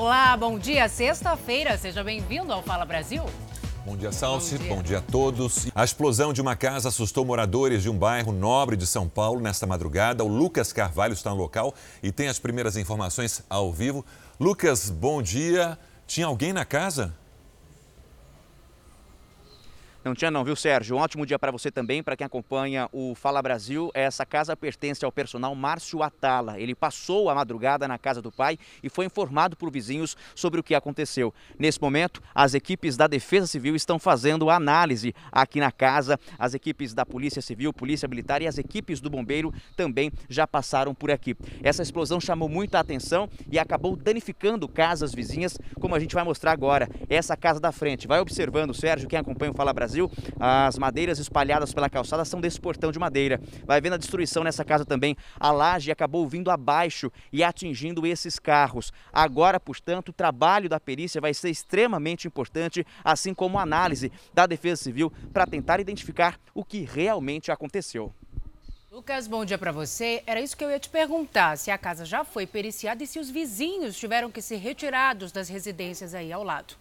Olá, bom dia. Sexta-feira, seja bem-vindo ao Fala Brasil. Bom dia, Salsi. Bom dia. Bom dia a todos. A explosão de uma casa assustou moradores de um bairro nobre de São Paulo nesta madrugada. O Lucas Carvalho está no local e tem as primeiras informações ao vivo. Lucas, bom dia. Tinha alguém na casa? Não tinha não, viu, Sérgio? Um ótimo dia para você também, para quem acompanha o Fala Brasil. Essa casa pertence ao personal Márcio Atala. Ele passou a madrugada na casa do pai e foi informado por vizinhos sobre o que aconteceu. Nesse momento, as equipes da Defesa Civil estão fazendo análise aqui na casa. As equipes da Polícia Civil, Polícia Militar e as equipes do Bombeiro também já passaram por aqui. Essa explosão chamou muita atenção e acabou danificando casas vizinhas, como a gente vai mostrar agora. Essa casa da frente. Vai observando, Sérgio, quem acompanha o Fala Brasil Brasil, as madeiras espalhadas pela calçada são desse portão de madeira. Vai vendo a destruição nessa casa também. A laje acabou vindo abaixo e atingindo esses carros. Agora, portanto, o trabalho da perícia vai ser extremamente importante, assim como a análise da Defesa Civil para tentar identificar o que realmente aconteceu. Lucas, bom dia para você. Era isso que eu ia te perguntar: se a casa já foi periciada e se os vizinhos tiveram que ser retirados das residências aí ao lado.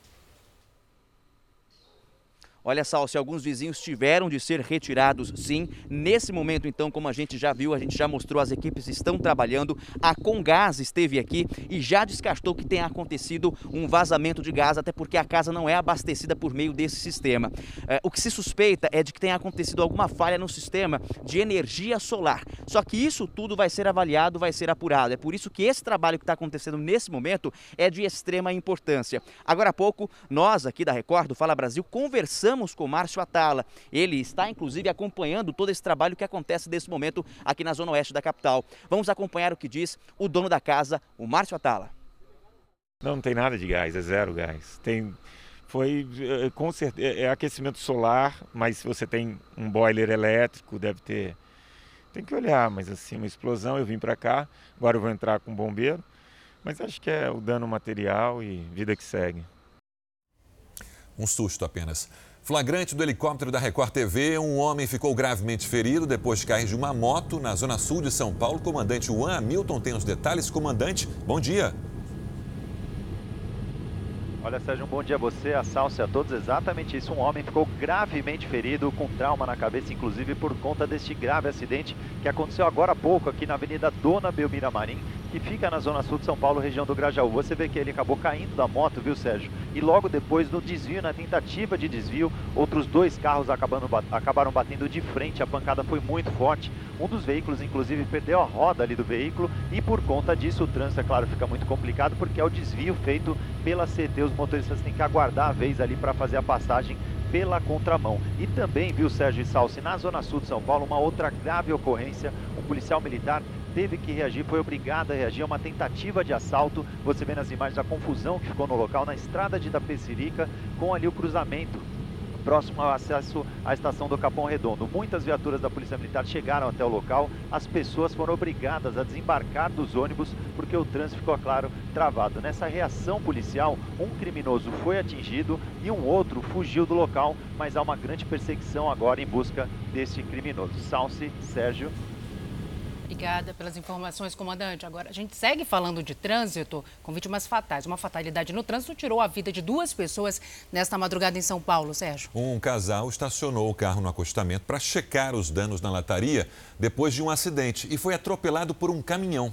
Olha só, se alguns vizinhos tiveram de ser retirados, sim. Nesse momento, então, como a gente já viu, a gente já mostrou, as equipes estão trabalhando. A Congás esteve aqui e já descartou que tenha acontecido um vazamento de gás, até porque a casa não é abastecida por meio desse sistema. É, o que se suspeita é de que tenha acontecido alguma falha no sistema de energia solar. Só que isso tudo vai ser avaliado, vai ser apurado. É por isso que esse trabalho que está acontecendo nesse momento é de extrema importância. Agora há pouco, nós aqui da Record, do Fala Brasil, conversamos Conversamos com Márcio Atala. Ele está, inclusive, acompanhando todo esse trabalho que acontece nesse momento aqui na zona oeste da capital. Vamos acompanhar o que diz o dono da casa, o Márcio Atala. Não, não tem nada de gás, é zero gás. Tem, foi eh, com certeza, é, é aquecimento solar, mas se você tem um boiler elétrico, deve ter. Tem que olhar, mas assim, uma explosão, eu vim para cá, agora eu vou entrar com um bombeiro, mas acho que é o dano material e vida que segue. Um susto apenas. Flagrante do helicóptero da Record TV, um homem ficou gravemente ferido depois de cair de uma moto na zona sul de São Paulo. Comandante Juan Hamilton tem os detalhes. Comandante, bom dia. Olha, Sérgio, um bom dia a você, a Salsa e a todos. Exatamente isso. Um homem ficou gravemente ferido, com trauma na cabeça, inclusive por conta deste grave acidente que aconteceu agora há pouco aqui na Avenida Dona Belmira Marim, que fica na zona sul de São Paulo, região do Grajaú. Você vê que ele acabou caindo da moto, viu, Sérgio? E logo depois, no desvio, na tentativa de desvio, outros dois carros acabando, acabaram batendo de frente. A pancada foi muito forte. Um dos veículos, inclusive, perdeu a roda ali do veículo e por conta disso o trânsito, é claro, fica muito complicado porque é o desvio feito pela CT. Os motoristas têm que aguardar a vez ali para fazer a passagem pela contramão. E também, viu, Sérgio Salsi, na zona sul de São Paulo, uma outra grave ocorrência. Um policial militar teve que reagir, foi obrigado a reagir a uma tentativa de assalto. Você vê nas imagens a confusão que ficou no local, na estrada de Itapecerica, com ali o cruzamento próximo ao acesso à estação do Capão Redondo. Muitas viaturas da Polícia Militar chegaram até o local, as pessoas foram obrigadas a desembarcar dos ônibus porque o trânsito ficou, claro, travado. Nessa reação policial, um criminoso foi atingido e um outro fugiu do local, mas há uma grande perseguição agora em busca desse criminoso. Salce, Sérgio. Obrigada pelas informações, comandante. Agora, a gente segue falando de trânsito com vítimas fatais. Uma fatalidade no trânsito tirou a vida de duas pessoas nesta madrugada em São Paulo, Sérgio. Um casal estacionou o carro no acostamento para checar os danos na lataria depois de um acidente e foi atropelado por um caminhão.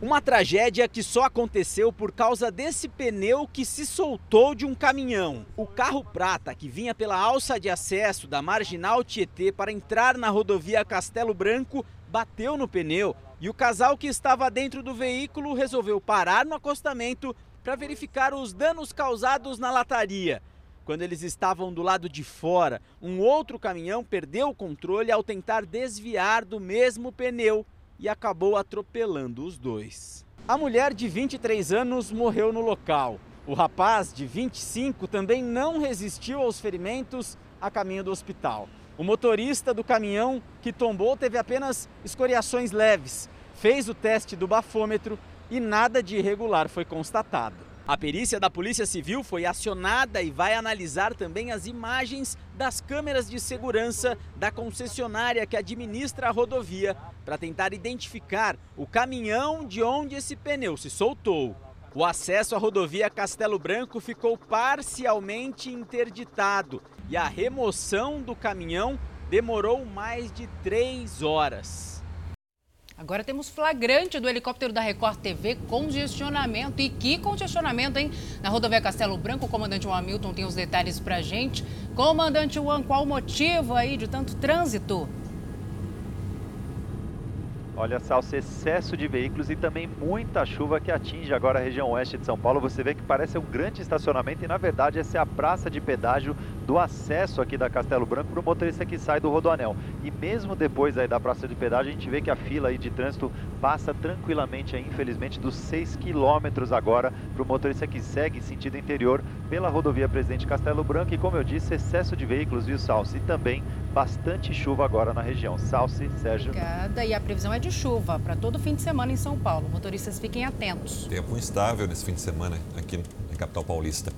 Uma tragédia que só aconteceu por causa desse pneu que se soltou de um caminhão. O carro prata, que vinha pela alça de acesso da Marginal Tietê para entrar na rodovia Castelo Branco, bateu no pneu e o casal que estava dentro do veículo resolveu parar no acostamento para verificar os danos causados na lataria. Quando eles estavam do lado de fora, um outro caminhão perdeu o controle ao tentar desviar do mesmo pneu e acabou atropelando os dois. A mulher de 23 anos morreu no local. O rapaz, de 25, também não resistiu aos ferimentos a caminho do hospital. O motorista do caminhão que tombou teve apenas escoriações leves, fez o teste do bafômetro e nada de irregular foi constatado. A perícia da Polícia Civil foi acionada e vai analisar também as imagens das câmeras de segurança da concessionária que administra a rodovia para tentar identificar o caminhão de onde esse pneu se soltou. O acesso à rodovia Castelo Branco ficou parcialmente interditado e a remoção do caminhão demorou mais de três horas. Agora temos flagrante do helicóptero da Record TV, congestionamento. E que congestionamento, hein? Na rodovia Castelo Branco, o comandante Hamilton tem os detalhes pra gente. Comandante Juan, qual o motivo aí de tanto trânsito? Olha, Salso, excesso de veículos e também muita chuva que atinge agora a região oeste de São Paulo. Você vê que parece um grande estacionamento e, na verdade, essa é a praça de pedágio do acesso aqui da Castelo Branco para o motorista que sai do Rodoanel. E mesmo depois aí da praça de pedágio, a gente vê que a fila aí de trânsito passa tranquilamente, aí, infelizmente, dos 6 quilômetros agora para o motorista que segue sentido interior pela rodovia Presidente Castelo Branco. E, como eu disse, excesso de veículos, viu, Salso? E também bastante chuva agora na região. Salce, Sérgio. Obrigada. E a previsão é de chuva para todo fim de semana em São Paulo. Motoristas fiquem atentos. Tempo instável nesse fim de semana aqui na capital paulista.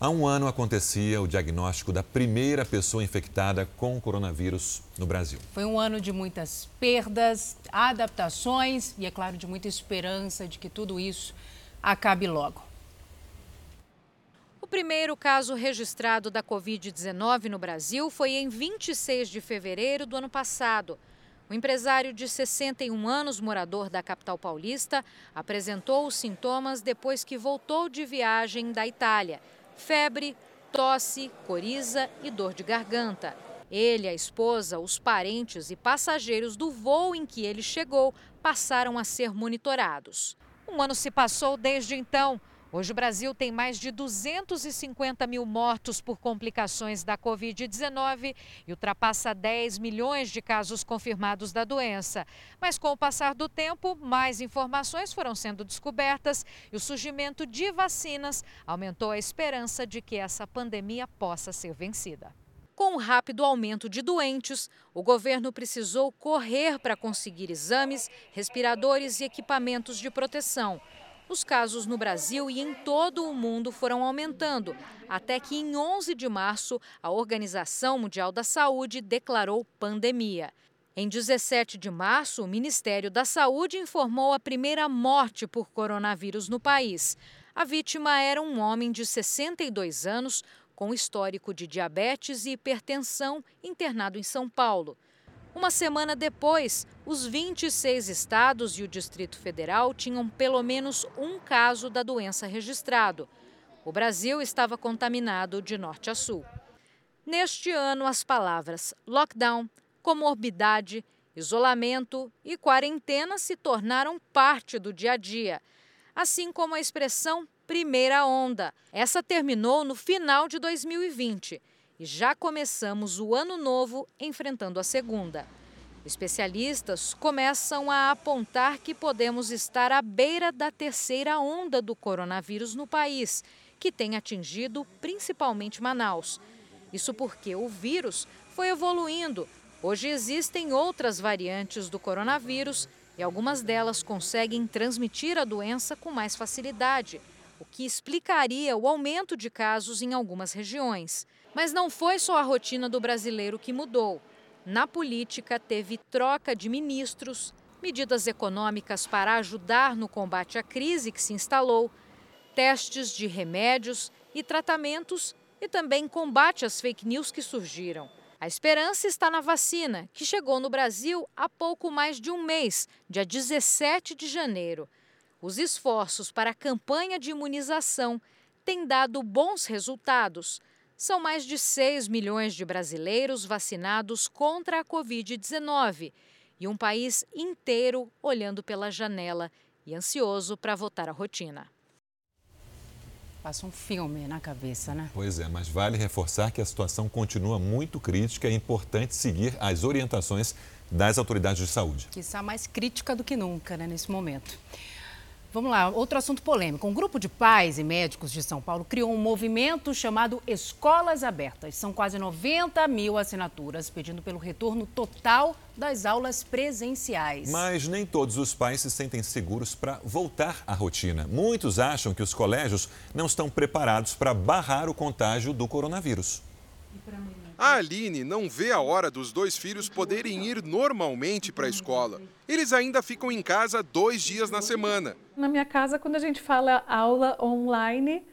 Há um ano acontecia o diagnóstico da primeira pessoa infectada com o coronavírus no Brasil. Foi um ano de muitas perdas, adaptações e, é claro, de muita esperança de que tudo isso acabe logo primeiro caso registrado da Covid-19 no Brasil foi em 26 de fevereiro do ano passado. O empresário de 61 anos, morador da capital paulista, apresentou os sintomas depois que voltou de viagem da Itália: febre, tosse, coriza e dor de garganta. Ele, a esposa, os parentes e passageiros do voo em que ele chegou passaram a ser monitorados. Um ano se passou desde então. Hoje o Brasil tem mais de 250 mil mortos por complicações da Covid-19 e ultrapassa 10 milhões de casos confirmados da doença. Mas com o passar do tempo, mais informações foram sendo descobertas e o surgimento de vacinas aumentou a esperança de que essa pandemia possa ser vencida. Com o rápido aumento de doentes, o governo precisou correr para conseguir exames, respiradores e equipamentos de proteção. Os casos no Brasil e em todo o mundo foram aumentando, até que em 11 de março a Organização Mundial da Saúde declarou pandemia. Em 17 de março, o Ministério da Saúde informou a primeira morte por coronavírus no país. A vítima era um homem de 62 anos com histórico de diabetes e hipertensão internado em São Paulo. Uma semana depois, os 26 estados e o Distrito Federal tinham pelo menos um caso da doença registrado. O Brasil estava contaminado de norte a sul. Neste ano, as palavras lockdown, comorbidade, isolamento e quarentena se tornaram parte do dia a dia, assim como a expressão primeira onda. Essa terminou no final de 2020 e já começamos o ano novo enfrentando a segunda. Especialistas começam a apontar que podemos estar à beira da terceira onda do coronavírus no país, que tem atingido principalmente Manaus. Isso porque o vírus foi evoluindo. Hoje existem outras variantes do coronavírus e algumas delas conseguem transmitir a doença com mais facilidade, o que explicaria o aumento de casos em algumas regiões. Mas não foi só a rotina do brasileiro que mudou. Na política, teve troca de ministros, medidas econômicas para ajudar no combate à crise que se instalou, testes de remédios e tratamentos e também combate às fake news que surgiram. A esperança está na vacina, que chegou no Brasil há pouco mais de um mês, dia 17 de janeiro. Os esforços para a campanha de imunização têm dado bons resultados. São mais de 6 milhões de brasileiros vacinados contra a Covid-19 e um país inteiro olhando pela janela e ansioso para votar a rotina. Passa um filme na cabeça, né? Pois é, mas vale reforçar que a situação continua muito crítica e é importante seguir as orientações das autoridades de saúde. Que está mais crítica do que nunca, né, nesse momento. Vamos lá, outro assunto polêmico. Um grupo de pais e médicos de São Paulo criou um movimento chamado Escolas Abertas. São quase 90 mil assinaturas pedindo pelo retorno total das aulas presenciais. Mas nem todos os pais se sentem seguros para voltar à rotina. Muitos acham que os colégios não estão preparados para barrar o contágio do coronavírus. A Aline não vê a hora dos dois filhos poderem ir normalmente para a escola. Eles ainda ficam em casa dois dias na semana. Na minha casa, quando a gente fala aula online,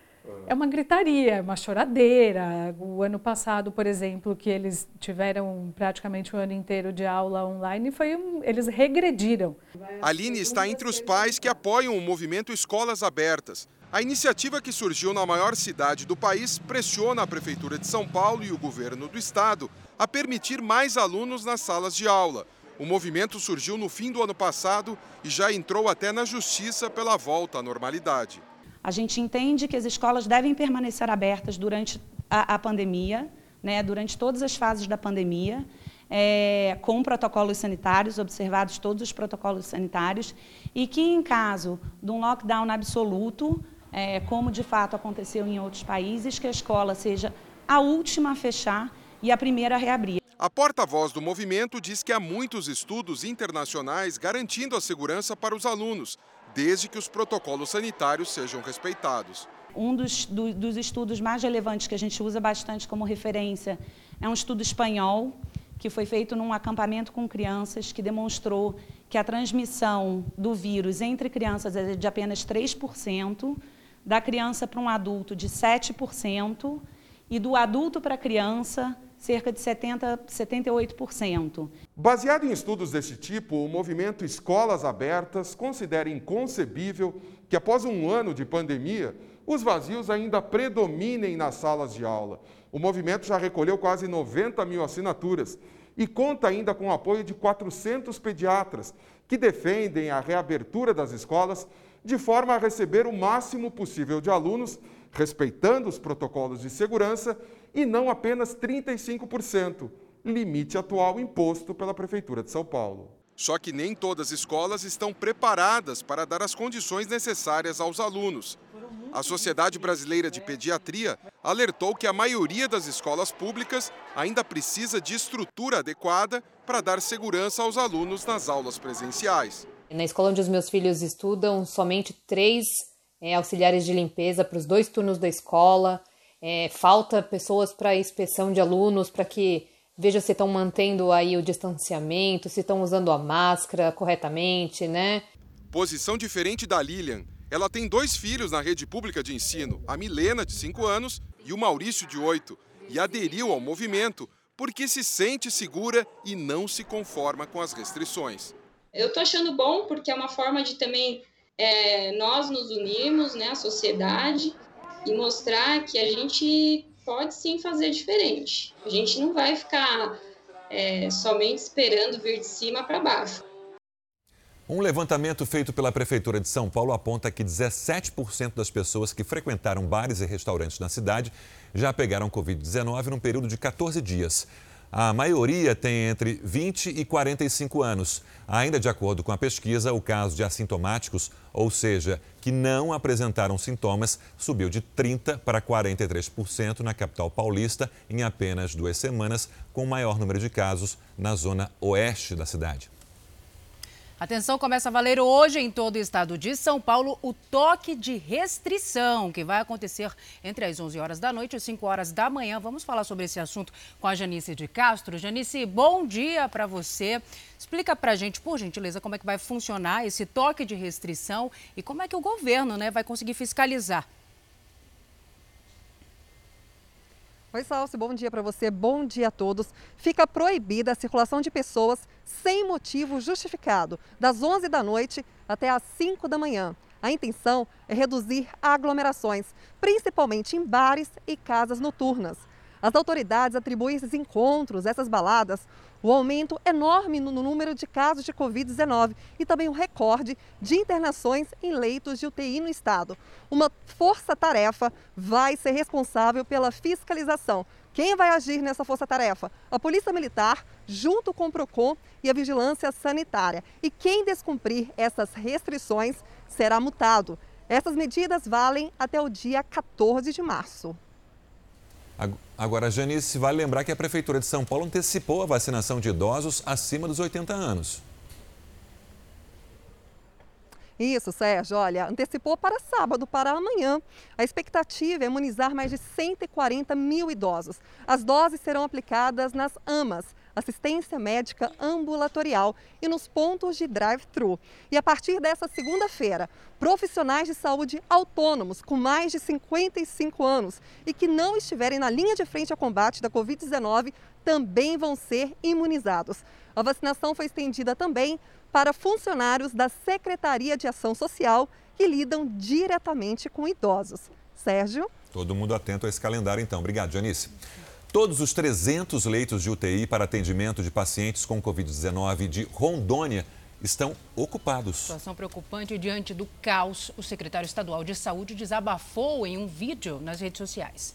é uma gritaria, uma choradeira. O ano passado, por exemplo, que eles tiveram praticamente o ano inteiro de aula online, foi um, eles regrediram. Aline está entre os pais que apoiam o movimento Escolas Abertas. A iniciativa que surgiu na maior cidade do país pressiona a Prefeitura de São Paulo e o governo do estado a permitir mais alunos nas salas de aula. O movimento surgiu no fim do ano passado e já entrou até na justiça pela volta à normalidade. A gente entende que as escolas devem permanecer abertas durante a, a pandemia, né, durante todas as fases da pandemia, é, com protocolos sanitários, observados todos os protocolos sanitários, e que, em caso de um lockdown absoluto, é, como de fato aconteceu em outros países, que a escola seja a última a fechar e a primeira a reabrir. A porta-voz do movimento diz que há muitos estudos internacionais garantindo a segurança para os alunos, desde que os protocolos sanitários sejam respeitados. Um dos, do, dos estudos mais relevantes que a gente usa bastante como referência é um estudo espanhol, que foi feito num acampamento com crianças, que demonstrou que a transmissão do vírus entre crianças é de apenas 3%, da criança para um adulto de 7% e do adulto para a criança cerca de 70, 78%. Baseado em estudos desse tipo, o movimento Escolas Abertas considera inconcebível que após um ano de pandemia, os vazios ainda predominem nas salas de aula. O movimento já recolheu quase 90 mil assinaturas e conta ainda com o apoio de 400 pediatras que defendem a reabertura das escolas de forma a receber o máximo possível de alunos, respeitando os protocolos de segurança e não apenas 35%, limite atual imposto pela Prefeitura de São Paulo. Só que nem todas as escolas estão preparadas para dar as condições necessárias aos alunos. A Sociedade Brasileira de Pediatria alertou que a maioria das escolas públicas ainda precisa de estrutura adequada para dar segurança aos alunos nas aulas presenciais. Na escola onde os meus filhos estudam, somente três é, auxiliares de limpeza para os dois turnos da escola. É, falta pessoas para inspeção de alunos, para que veja se estão mantendo aí o distanciamento, se estão usando a máscara corretamente, né? Posição diferente da Lilian. Ela tem dois filhos na rede pública de ensino, a Milena, de 5 anos, e o Maurício, de 8, e aderiu ao movimento porque se sente segura e não se conforma com as restrições. Eu tô achando bom porque é uma forma de também é, nós nos unirmos, né, a sociedade, e mostrar que a gente pode sim fazer diferente. A gente não vai ficar é, somente esperando vir de cima para baixo. Um levantamento feito pela Prefeitura de São Paulo aponta que 17% das pessoas que frequentaram bares e restaurantes na cidade já pegaram Covid-19 num período de 14 dias. A maioria tem entre 20 e 45 anos. Ainda de acordo com a pesquisa, o caso de assintomáticos, ou seja, que não apresentaram sintomas, subiu de 30% para 43% na capital paulista em apenas duas semanas, com o maior número de casos na zona oeste da cidade. Atenção, começa a valer hoje em todo o estado de São Paulo o toque de restrição, que vai acontecer entre as 11 horas da noite e as 5 horas da manhã. Vamos falar sobre esse assunto com a Janice de Castro. Janice, bom dia para você. Explica para a gente, por gentileza, como é que vai funcionar esse toque de restrição e como é que o governo né, vai conseguir fiscalizar Oi, Salsi, bom dia para você, bom dia a todos. Fica proibida a circulação de pessoas sem motivo justificado, das 11 da noite até as 5 da manhã. A intenção é reduzir aglomerações, principalmente em bares e casas noturnas. As autoridades atribuem esses encontros, essas baladas, o aumento enorme no número de casos de Covid-19 e também o recorde de internações em leitos de UTI no estado. Uma força-tarefa vai ser responsável pela fiscalização. Quem vai agir nessa força-tarefa? A Polícia Militar, junto com o PROCON e a Vigilância Sanitária. E quem descumprir essas restrições será multado. Essas medidas valem até o dia 14 de março. Agora, Janice, vale lembrar que a Prefeitura de São Paulo antecipou a vacinação de idosos acima dos 80 anos. Isso, Sérgio. Olha, antecipou para sábado, para amanhã. A expectativa é imunizar mais de 140 mil idosos. As doses serão aplicadas nas AMAs, assistência médica ambulatorial, e nos pontos de drive-thru. E a partir dessa segunda-feira, profissionais de saúde autônomos com mais de 55 anos e que não estiverem na linha de frente ao combate da Covid-19 também vão ser imunizados. A vacinação foi estendida também para funcionários da Secretaria de Ação Social que lidam diretamente com idosos. Sérgio? Todo mundo atento a esse calendário, então. Obrigado, Janice. Todos os 300 leitos de UTI para atendimento de pacientes com Covid-19 de Rondônia estão ocupados. Situação preocupante diante do caos. O secretário estadual de Saúde desabafou em um vídeo nas redes sociais.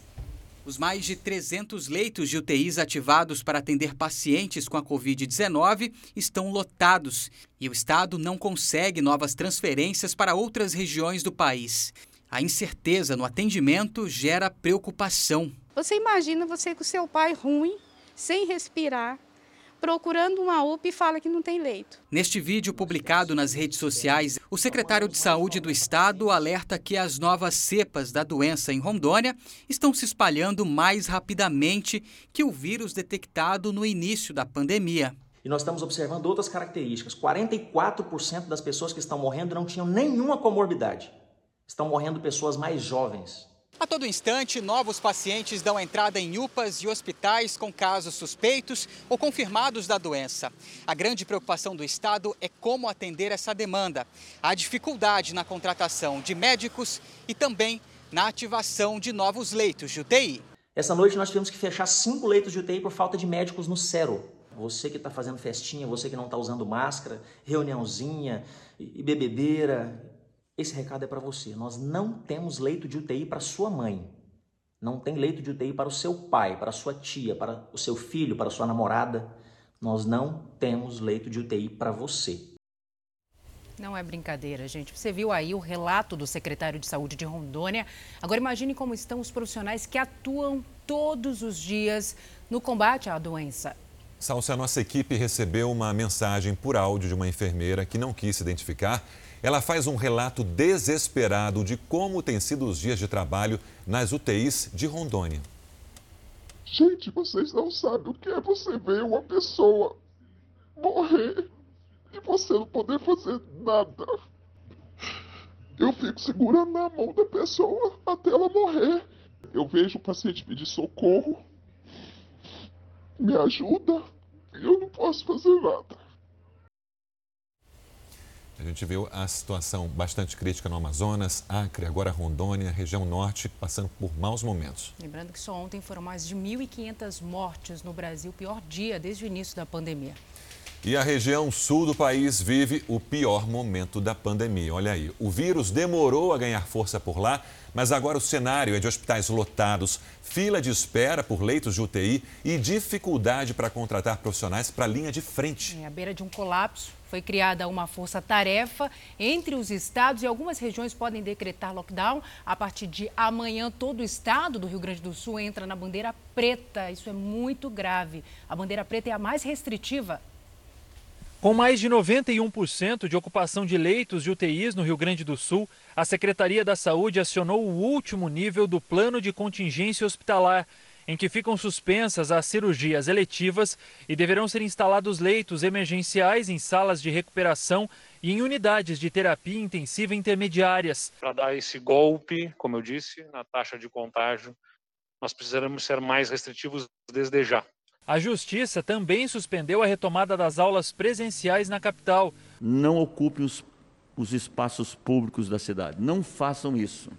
Os mais de 300 leitos de UTIs ativados para atender pacientes com a Covid-19 estão lotados e o Estado não consegue novas transferências para outras regiões do país. A incerteza no atendimento gera preocupação. Você imagina você com seu pai ruim, sem respirar, procurando uma UPA e fala que não tem leito. Neste vídeo publicado nas redes sociais, o secretário de Saúde do Estado alerta que as novas cepas da doença em Rondônia estão se espalhando mais rapidamente que o vírus detectado no início da pandemia. E nós estamos observando outras características. 44% das pessoas que estão morrendo não tinham nenhuma comorbidade. Estão morrendo pessoas mais jovens. A todo instante, novos pacientes dão entrada em UPAs e hospitais com casos suspeitos ou confirmados da doença. A grande preocupação do Estado é como atender essa demanda. Há dificuldade na contratação de médicos e também na ativação de novos leitos de UTI. Essa noite nós tivemos que fechar cinco leitos de UTI por falta de médicos no Cero. Você que está fazendo festinha, você que não está usando máscara, reuniãozinha e bebedeira, esse recado é para você. Nós não temos leito de UTI para sua mãe. Não tem leito de UTI para o seu pai, para a sua tia, para o seu filho, para a sua namorada. Nós não temos leito de UTI para você. Não é brincadeira, gente. Você viu aí o relato do secretário de Saúde de Rondônia. Agora imagine como estão os profissionais que atuam todos os dias no combate à doença. Salsa, a nossa equipe recebeu uma mensagem por áudio de uma enfermeira que não quis se identificar ela faz um relato desesperado de como têm sido os dias de trabalho nas UTIs de Rondônia. Gente, vocês não sabem o que é você ver uma pessoa morrer e você não poder fazer nada. Eu fico segurando na mão da pessoa até ela morrer. Eu vejo o paciente pedir socorro, me ajuda e eu não posso fazer nada. A gente viu a situação bastante crítica no Amazonas, Acre, agora Rondônia, região norte, passando por maus momentos. Lembrando que só ontem foram mais de 1.500 mortes no Brasil, pior dia desde o início da pandemia. E a região sul do país vive o pior momento da pandemia. Olha aí, o vírus demorou a ganhar força por lá, mas agora o cenário é de hospitais lotados, fila de espera por leitos de UTI e dificuldade para contratar profissionais para a linha de frente. É, à beira de um colapso, foi criada uma força-tarefa entre os estados e algumas regiões podem decretar lockdown. A partir de amanhã, todo o estado do Rio Grande do Sul entra na bandeira preta. Isso é muito grave. A bandeira preta é a mais restritiva com mais de 91% de ocupação de leitos de UTIs no Rio Grande do Sul, a Secretaria da Saúde acionou o último nível do plano de contingência hospitalar, em que ficam suspensas as cirurgias eletivas e deverão ser instalados leitos emergenciais em salas de recuperação e em unidades de terapia intensiva intermediárias. Para dar esse golpe, como eu disse, na taxa de contágio, nós precisaremos ser mais restritivos desde já. A Justiça também suspendeu a retomada das aulas presenciais na capital. Não ocupem os, os espaços públicos da cidade. Não façam isso.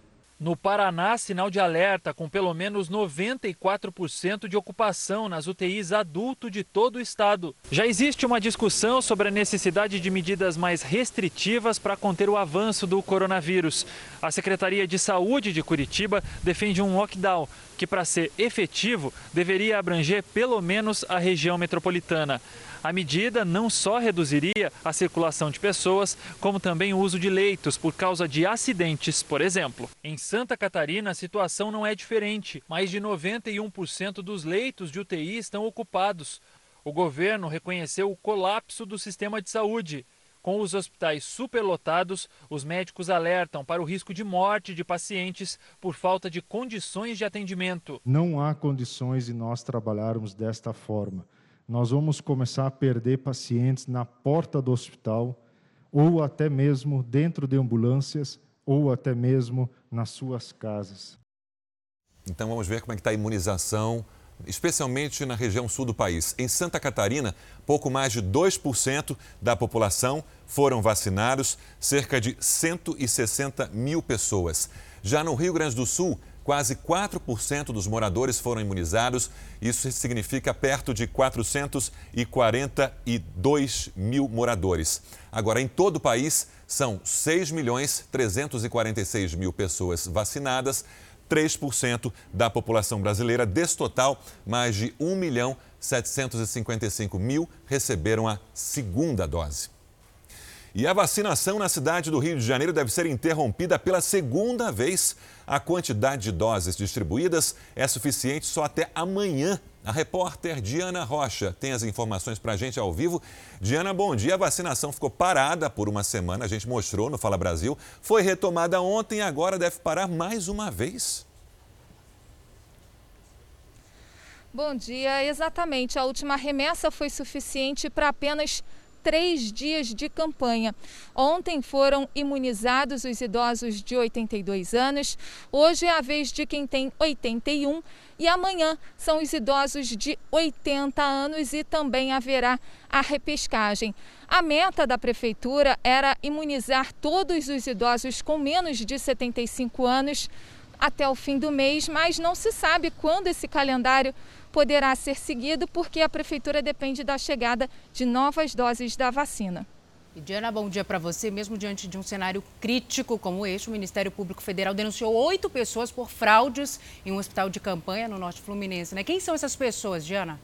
No Paraná, sinal de alerta com pelo menos 94% de ocupação nas UTIs adulto de todo o estado. Já existe uma discussão sobre a necessidade de medidas mais restritivas para conter o avanço do coronavírus. A Secretaria de Saúde de Curitiba defende um lockdown que, para ser efetivo, deveria abranger pelo menos a região metropolitana. A medida não só reduziria a circulação de pessoas, como também o uso de leitos por causa de acidentes, por exemplo. Em Santa Catarina, a situação não é diferente. Mais de 91% dos leitos de UTI estão ocupados. O governo reconheceu o colapso do sistema de saúde. Com os hospitais superlotados, os médicos alertam para o risco de morte de pacientes por falta de condições de atendimento. Não há condições de nós trabalharmos desta forma. Nós vamos começar a perder pacientes na porta do hospital ou até mesmo dentro de ambulâncias ou até mesmo nas suas casas. Então vamos ver como é que está a imunização especialmente na região sul do país. Em Santa Catarina, pouco mais de 2% da população foram vacinados, cerca de 160 mil pessoas. Já no Rio Grande do Sul, quase 4% dos moradores foram imunizados. Isso significa perto de 442 mil moradores. Agora, em todo o país, são 6 milhões 346 mil pessoas vacinadas 3% da população brasileira. Desse total, mais de 1 milhão 755 mil receberam a segunda dose. E a vacinação na cidade do Rio de Janeiro deve ser interrompida pela segunda vez. A quantidade de doses distribuídas é suficiente só até amanhã. A repórter Diana Rocha tem as informações para a gente ao vivo. Diana, bom dia. A vacinação ficou parada por uma semana, a gente mostrou no Fala Brasil. Foi retomada ontem e agora deve parar mais uma vez. Bom dia. Exatamente. A última remessa foi suficiente para apenas três dias de campanha. Ontem foram imunizados os idosos de 82 anos, hoje é a vez de quem tem 81 e amanhã são os idosos de 80 anos e também haverá a repescagem. A meta da prefeitura era imunizar todos os idosos com menos de 75 anos até o fim do mês, mas não se sabe quando esse calendário poderá ser seguido porque a prefeitura depende da chegada de novas doses da vacina. E Diana, bom dia para você. Mesmo diante de um cenário crítico como este, o Ministério Público Federal denunciou oito pessoas por fraudes em um hospital de campanha no Norte Fluminense. Né? Quem são essas pessoas, Diana?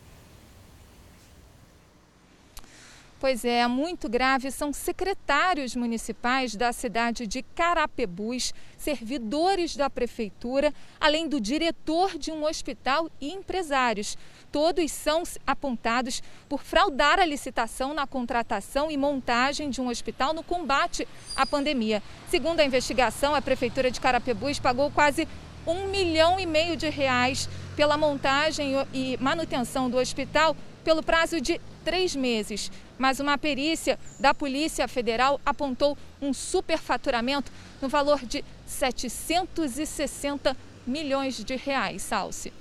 Pois é, muito grave. São secretários municipais da cidade de Carapebus, servidores da prefeitura, além do diretor de um hospital e empresários. Todos são apontados por fraudar a licitação na contratação e montagem de um hospital no combate à pandemia. Segundo a investigação, a prefeitura de Carapebus pagou quase um milhão e meio de reais pela montagem e manutenção do hospital pelo prazo de três meses. Mas uma perícia da Polícia Federal apontou um superfaturamento no valor de 760 milhões de reais, Salsi.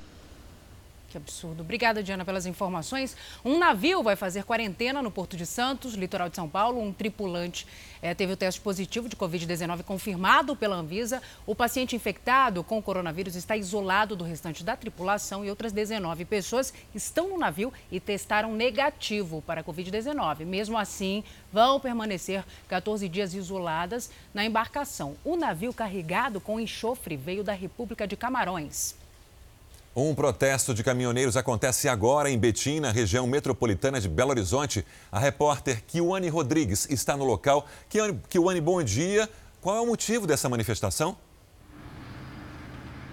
Que absurdo. Obrigada, Diana, pelas informações. Um navio vai fazer quarentena no Porto de Santos, litoral de São Paulo. Um tripulante é, teve o teste positivo de Covid-19 confirmado pela Anvisa. O paciente infectado com coronavírus está isolado do restante da tripulação e outras 19 pessoas estão no navio e testaram negativo para Covid-19. Mesmo assim, vão permanecer 14 dias isoladas na embarcação. O navio carregado com enxofre veio da República de Camarões. Um protesto de caminhoneiros acontece agora em Betim, na região metropolitana de Belo Horizonte. A repórter Kiwane Rodrigues está no local. Kiwane, bom dia. Qual é o motivo dessa manifestação?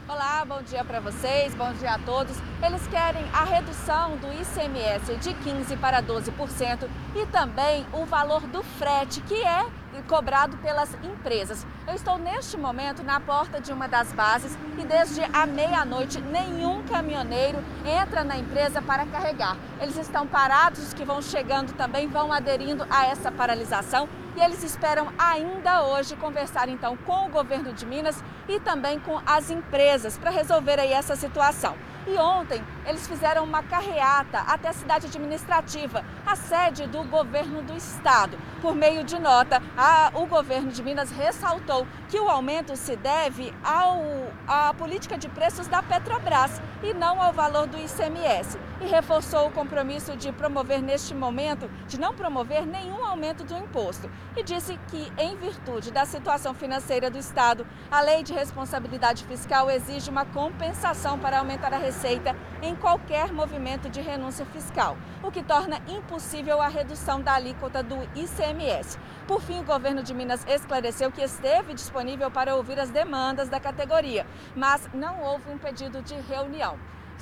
Olá, bom dia para vocês, bom dia a todos. Eles querem a redução do ICMS de 15% para 12% e também o valor do frete, que é cobrado pelas empresas. Eu estou neste momento na porta de uma das bases e desde a meia-noite nenhum caminhoneiro entra na empresa para carregar. Eles estão parados, os que vão chegando também vão aderindo a essa paralisação e eles esperam ainda hoje conversar então com o governo de Minas e também com as empresas para resolver aí essa situação. E ontem eles fizeram uma carreata até a cidade administrativa, a sede do governo do estado. Por meio de nota, a, o governo de Minas ressaltou que o aumento se deve ao, à política de preços da Petrobras e não ao valor do ICMS. E reforçou o compromisso de promover neste momento, de não promover nenhum aumento do imposto. E disse que, em virtude da situação financeira do Estado, a lei de responsabilidade fiscal exige uma compensação para aumentar a receita receita qualquer movimento de renúncia fiscal, o que torna impossível a redução da alíquota do ICMS. Por fim, o governo de Minas esclareceu que esteve disponível para ouvir as demandas da categoria, mas não houve um pedido de reunião.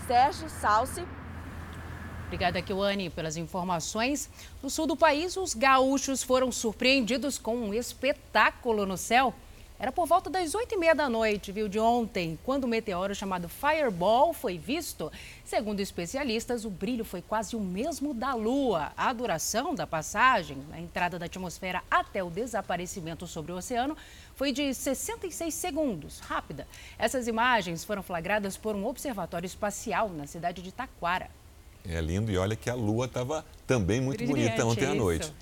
Sérgio Salsi. Obrigada, Kiwane, pelas informações. No sul do país, os gaúchos foram surpreendidos com um espetáculo no céu. Era por volta das 8 e meia da noite, viu, de ontem, quando o meteoro chamado Fireball foi visto. Segundo especialistas, o brilho foi quase o mesmo da Lua. A duração da passagem, a entrada da atmosfera até o desaparecimento sobre o oceano, foi de 66 segundos, rápida. Essas imagens foram flagradas por um observatório espacial na cidade de Taquara. É lindo e olha que a Lua estava também muito Brilhante, bonita ontem à noite.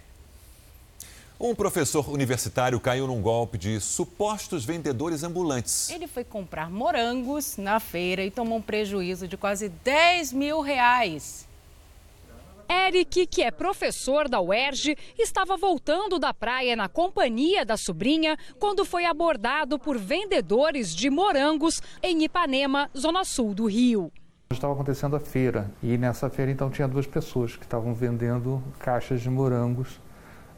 Um professor universitário caiu num golpe de supostos vendedores ambulantes. Ele foi comprar morangos na feira e tomou um prejuízo de quase 10 mil reais. Eric, que é professor da UERJ, estava voltando da praia na companhia da sobrinha quando foi abordado por vendedores de morangos em Ipanema, zona sul do Rio. Estava acontecendo a feira e nessa feira então tinha duas pessoas que estavam vendendo caixas de morangos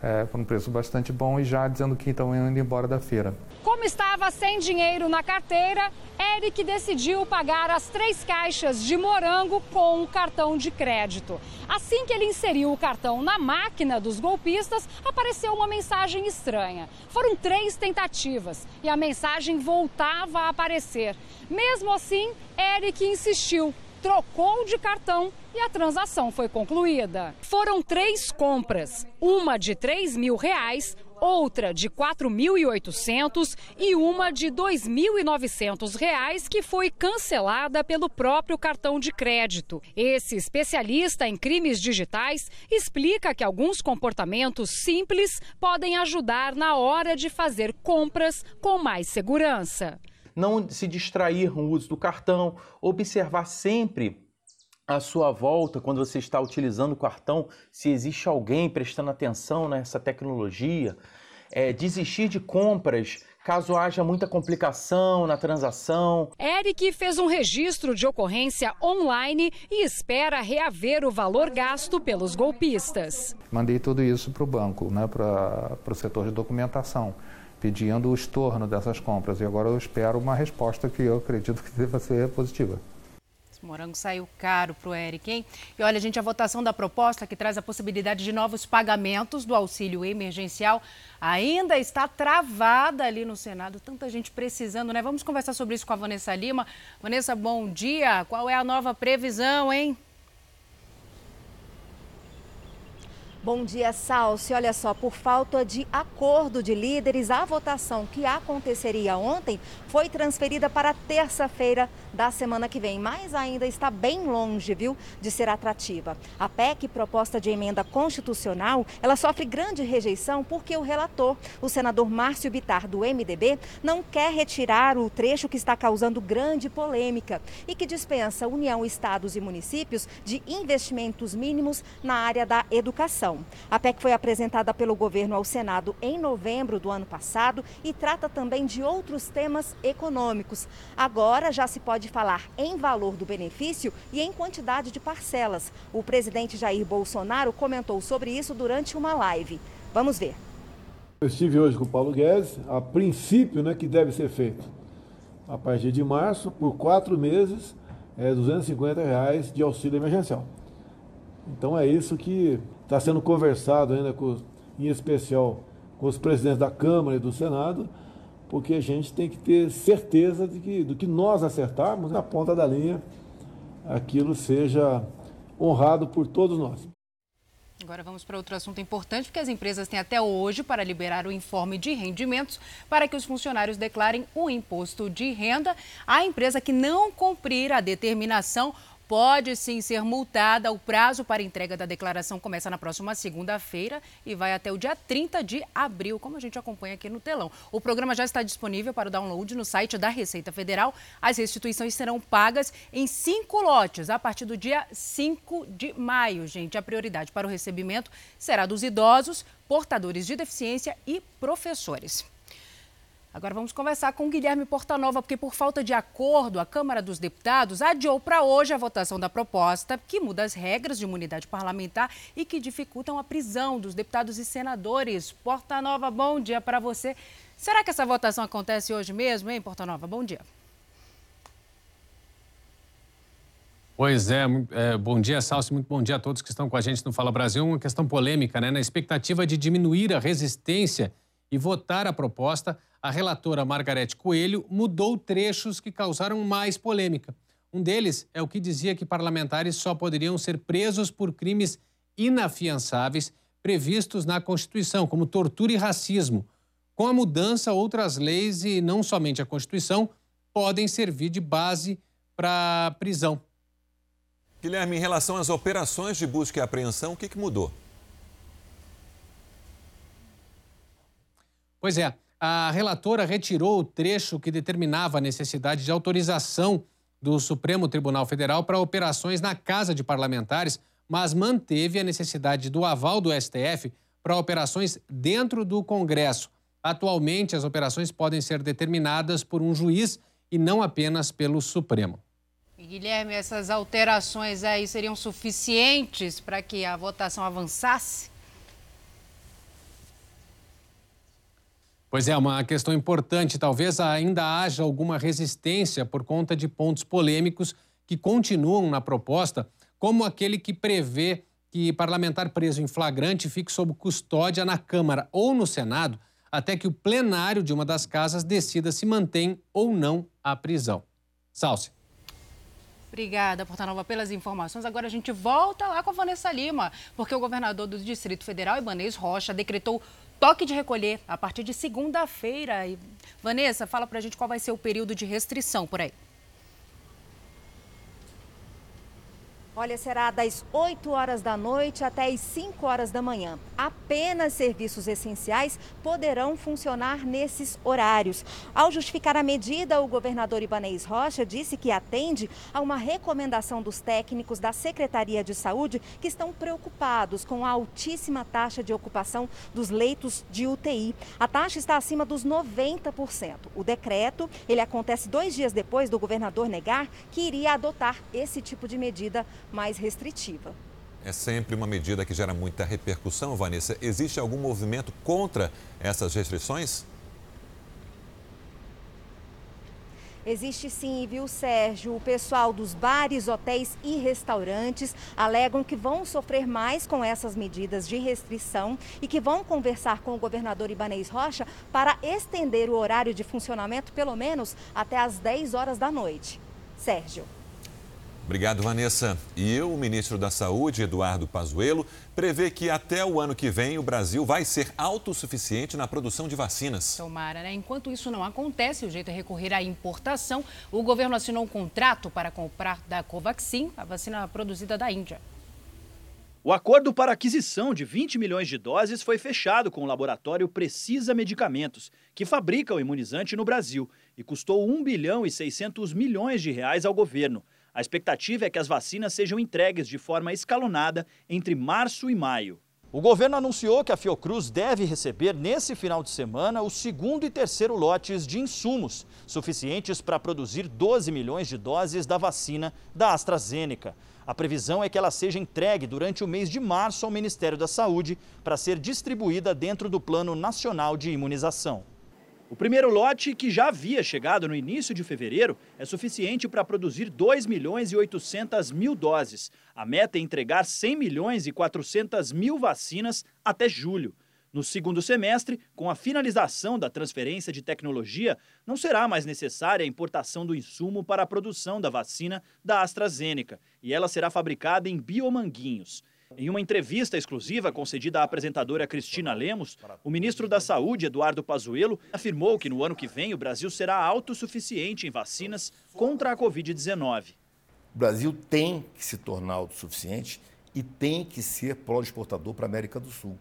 é, por um preço bastante bom e já dizendo que estão indo embora da feira. Como estava sem dinheiro na carteira, Eric decidiu pagar as três caixas de morango com um cartão de crédito. Assim que ele inseriu o cartão na máquina dos golpistas, apareceu uma mensagem estranha. Foram três tentativas e a mensagem voltava a aparecer. Mesmo assim, Eric insistiu trocou de cartão e a transação foi concluída. Foram três compras, uma de 3 mil reais, outra de 4.800 e uma de 2.900 reais que foi cancelada pelo próprio cartão de crédito. Esse especialista em crimes digitais explica que alguns comportamentos simples podem ajudar na hora de fazer compras com mais segurança não se distrair no uso do cartão, observar sempre à sua volta, quando você está utilizando o cartão, se existe alguém prestando atenção nessa tecnologia, é, desistir de compras caso haja muita complicação na transação. Eric fez um registro de ocorrência online e espera reaver o valor gasto pelos golpistas. Mandei tudo isso para o banco, né, para o setor de documentação pedindo o estorno dessas compras. E agora eu espero uma resposta que eu acredito que deva ser positiva. Esse morango saiu caro para o Eric, hein? E olha, gente, a votação da proposta que traz a possibilidade de novos pagamentos do auxílio emergencial ainda está travada ali no Senado. Tanta gente precisando, né? Vamos conversar sobre isso com a Vanessa Lima. Vanessa, bom dia. Qual é a nova previsão, hein? Bom dia, Salsi. Olha só, por falta de acordo de líderes, a votação que aconteceria ontem foi transferida para terça-feira da semana que vem, mas ainda está bem longe, viu, de ser atrativa. A PEC, proposta de emenda constitucional, ela sofre grande rejeição porque o relator, o senador Márcio Bitar, do MDB, não quer retirar o trecho que está causando grande polêmica e que dispensa União, estados e municípios de investimentos mínimos na área da educação. A PEC foi apresentada pelo governo ao Senado em novembro do ano passado e trata também de outros temas econômicos. Agora já se pode falar em valor do benefício e em quantidade de parcelas. O presidente Jair Bolsonaro comentou sobre isso durante uma live. Vamos ver. Eu estive hoje com o Paulo Guedes, a princípio, né, que deve ser feito a partir de março, por quatro meses, é 250 reais de auxílio emergencial. Então é isso que está sendo conversado ainda, com, em especial com os presidentes da Câmara e do Senado, porque a gente tem que ter certeza de que do que nós acertarmos na ponta da linha, aquilo seja honrado por todos nós. Agora vamos para outro assunto importante, porque as empresas têm até hoje para liberar o informe de rendimentos para que os funcionários declarem o imposto de renda. A empresa que não cumprir a determinação pode sim ser multada. O prazo para entrega da declaração começa na próxima segunda-feira e vai até o dia 30 de abril, como a gente acompanha aqui no telão. O programa já está disponível para o download no site da Receita Federal. As restituições serão pagas em cinco lotes a partir do dia 5 de maio, gente. A prioridade para o recebimento será dos idosos, portadores de deficiência e professores. Agora vamos conversar com o Guilherme Portanova, porque por falta de acordo, a Câmara dos Deputados adiou para hoje a votação da proposta que muda as regras de imunidade parlamentar e que dificultam a prisão dos deputados e senadores. Portanova, bom dia para você. Será que essa votação acontece hoje mesmo, hein, Portanova? Bom dia. Pois é, é, bom dia, Salsi, muito bom dia a todos que estão com a gente no Fala Brasil. Uma questão polêmica, né? Na expectativa de diminuir a resistência e votar a proposta, a relatora Margarete Coelho mudou trechos que causaram mais polêmica. Um deles é o que dizia que parlamentares só poderiam ser presos por crimes inafiançáveis previstos na Constituição, como tortura e racismo. Com a mudança, outras leis e não somente a Constituição podem servir de base para prisão. Guilherme, em relação às operações de busca e apreensão, o que, que mudou? Pois é, a relatora retirou o trecho que determinava a necessidade de autorização do Supremo Tribunal Federal para operações na casa de parlamentares mas manteve a necessidade do aval do STF para operações dentro do Congresso. Atualmente, as operações podem ser determinadas por um juiz e não apenas pelo Supremo. Guilherme, essas alterações aí seriam suficientes para que a votação avançasse? Pois é, uma questão importante. Talvez ainda haja alguma resistência por conta de pontos polêmicos que continuam na proposta, como aquele que prevê que parlamentar preso em flagrante fique sob custódia na Câmara ou no Senado até que o plenário de uma das casas decida se mantém ou não a prisão. Salce. Obrigada, Portanova, pelas informações. Agora a gente volta lá com a Vanessa Lima, porque o governador do Distrito Federal, Ibanez Rocha, decretou toque de recolher a partir de segunda-feira. Vanessa, fala pra gente qual vai ser o período de restrição por aí. Olha, será das 8 horas da noite até as 5 horas da manhã. Apenas serviços essenciais poderão funcionar nesses horários. Ao justificar a medida, o governador Ibanez Rocha disse que atende a uma recomendação dos técnicos da Secretaria de Saúde que estão preocupados com a altíssima taxa de ocupação dos leitos de UTI. A taxa está acima dos 90%. O decreto, ele acontece dois dias depois do governador negar que iria adotar esse tipo de medida mais restritiva. É sempre uma medida que gera muita repercussão, Vanessa. Existe algum movimento contra essas restrições? Existe sim, viu, Sérgio? O pessoal dos bares, hotéis e restaurantes alegam que vão sofrer mais com essas medidas de restrição e que vão conversar com o governador Ibanez Rocha para estender o horário de funcionamento pelo menos até às 10 horas da noite. Sérgio. Obrigado, Vanessa. E o ministro da Saúde, Eduardo Pazuello, prevê que até o ano que vem o Brasil vai ser autossuficiente na produção de vacinas. Tomara, né? Enquanto isso não acontece, o jeito é recorrer à importação. O governo assinou um contrato para comprar da Covaxin, a vacina produzida da Índia. O acordo para aquisição de 20 milhões de doses foi fechado com o laboratório Precisa Medicamentos, que fabrica o imunizante no Brasil, e custou 1 bilhão e 600 milhões de reais ao governo. A expectativa é que as vacinas sejam entregues de forma escalonada entre março e maio. O governo anunciou que a Fiocruz deve receber nesse final de semana o segundo e terceiro lotes de insumos, suficientes para produzir 12 milhões de doses da vacina da AstraZeneca. A previsão é que ela seja entregue durante o mês de março ao Ministério da Saúde para ser distribuída dentro do Plano Nacional de Imunização. O primeiro lote, que já havia chegado no início de fevereiro, é suficiente para produzir 2 milhões e 800 mil doses. A meta é entregar 100 milhões e 400 mil vacinas até julho. No segundo semestre, com a finalização da transferência de tecnologia, não será mais necessária a importação do insumo para a produção da vacina da AstraZeneca, e ela será fabricada em biomanguinhos. Em uma entrevista exclusiva concedida à apresentadora Cristina Lemos, o ministro da Saúde, Eduardo Pazuello, afirmou que no ano que vem o Brasil será autossuficiente em vacinas contra a Covid-19. O Brasil tem que se tornar autossuficiente e tem que ser polo exportador para a América do Sul.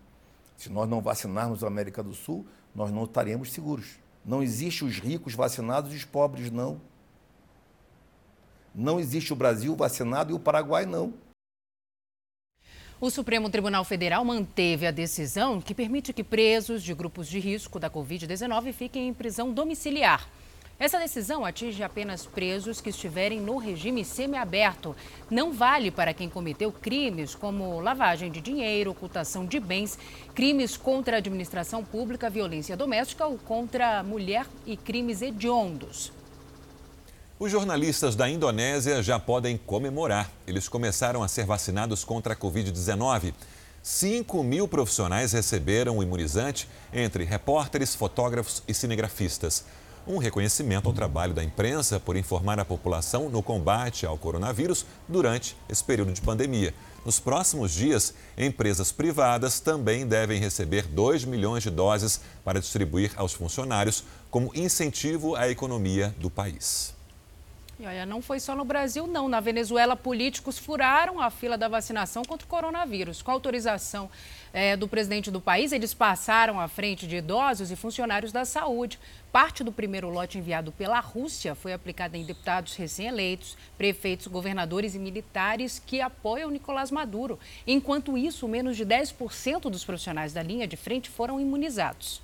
Se nós não vacinarmos a América do Sul, nós não estaremos seguros. Não existe os ricos vacinados e os pobres não. Não existe o Brasil vacinado e o Paraguai não. O Supremo Tribunal Federal manteve a decisão que permite que presos de grupos de risco da Covid-19 fiquem em prisão domiciliar. Essa decisão atinge apenas presos que estiverem no regime semiaberto. Não vale para quem cometeu crimes como lavagem de dinheiro, ocultação de bens, crimes contra a administração pública, violência doméstica ou contra a mulher e crimes hediondos. Os jornalistas da Indonésia já podem comemorar. Eles começaram a ser vacinados contra a Covid-19. 5 mil profissionais receberam o imunizante, entre repórteres, fotógrafos e cinegrafistas. Um reconhecimento ao trabalho da imprensa por informar a população no combate ao coronavírus durante esse período de pandemia. Nos próximos dias, empresas privadas também devem receber 2 milhões de doses para distribuir aos funcionários como incentivo à economia do país. E olha, não foi só no Brasil, não. Na Venezuela, políticos furaram a fila da vacinação contra o coronavírus. Com autorização é, do presidente do país, eles passaram à frente de idosos e funcionários da saúde. Parte do primeiro lote enviado pela Rússia foi aplicado em deputados recém-eleitos, prefeitos, governadores e militares que apoiam Nicolás Maduro. Enquanto isso, menos de 10% dos profissionais da linha de frente foram imunizados.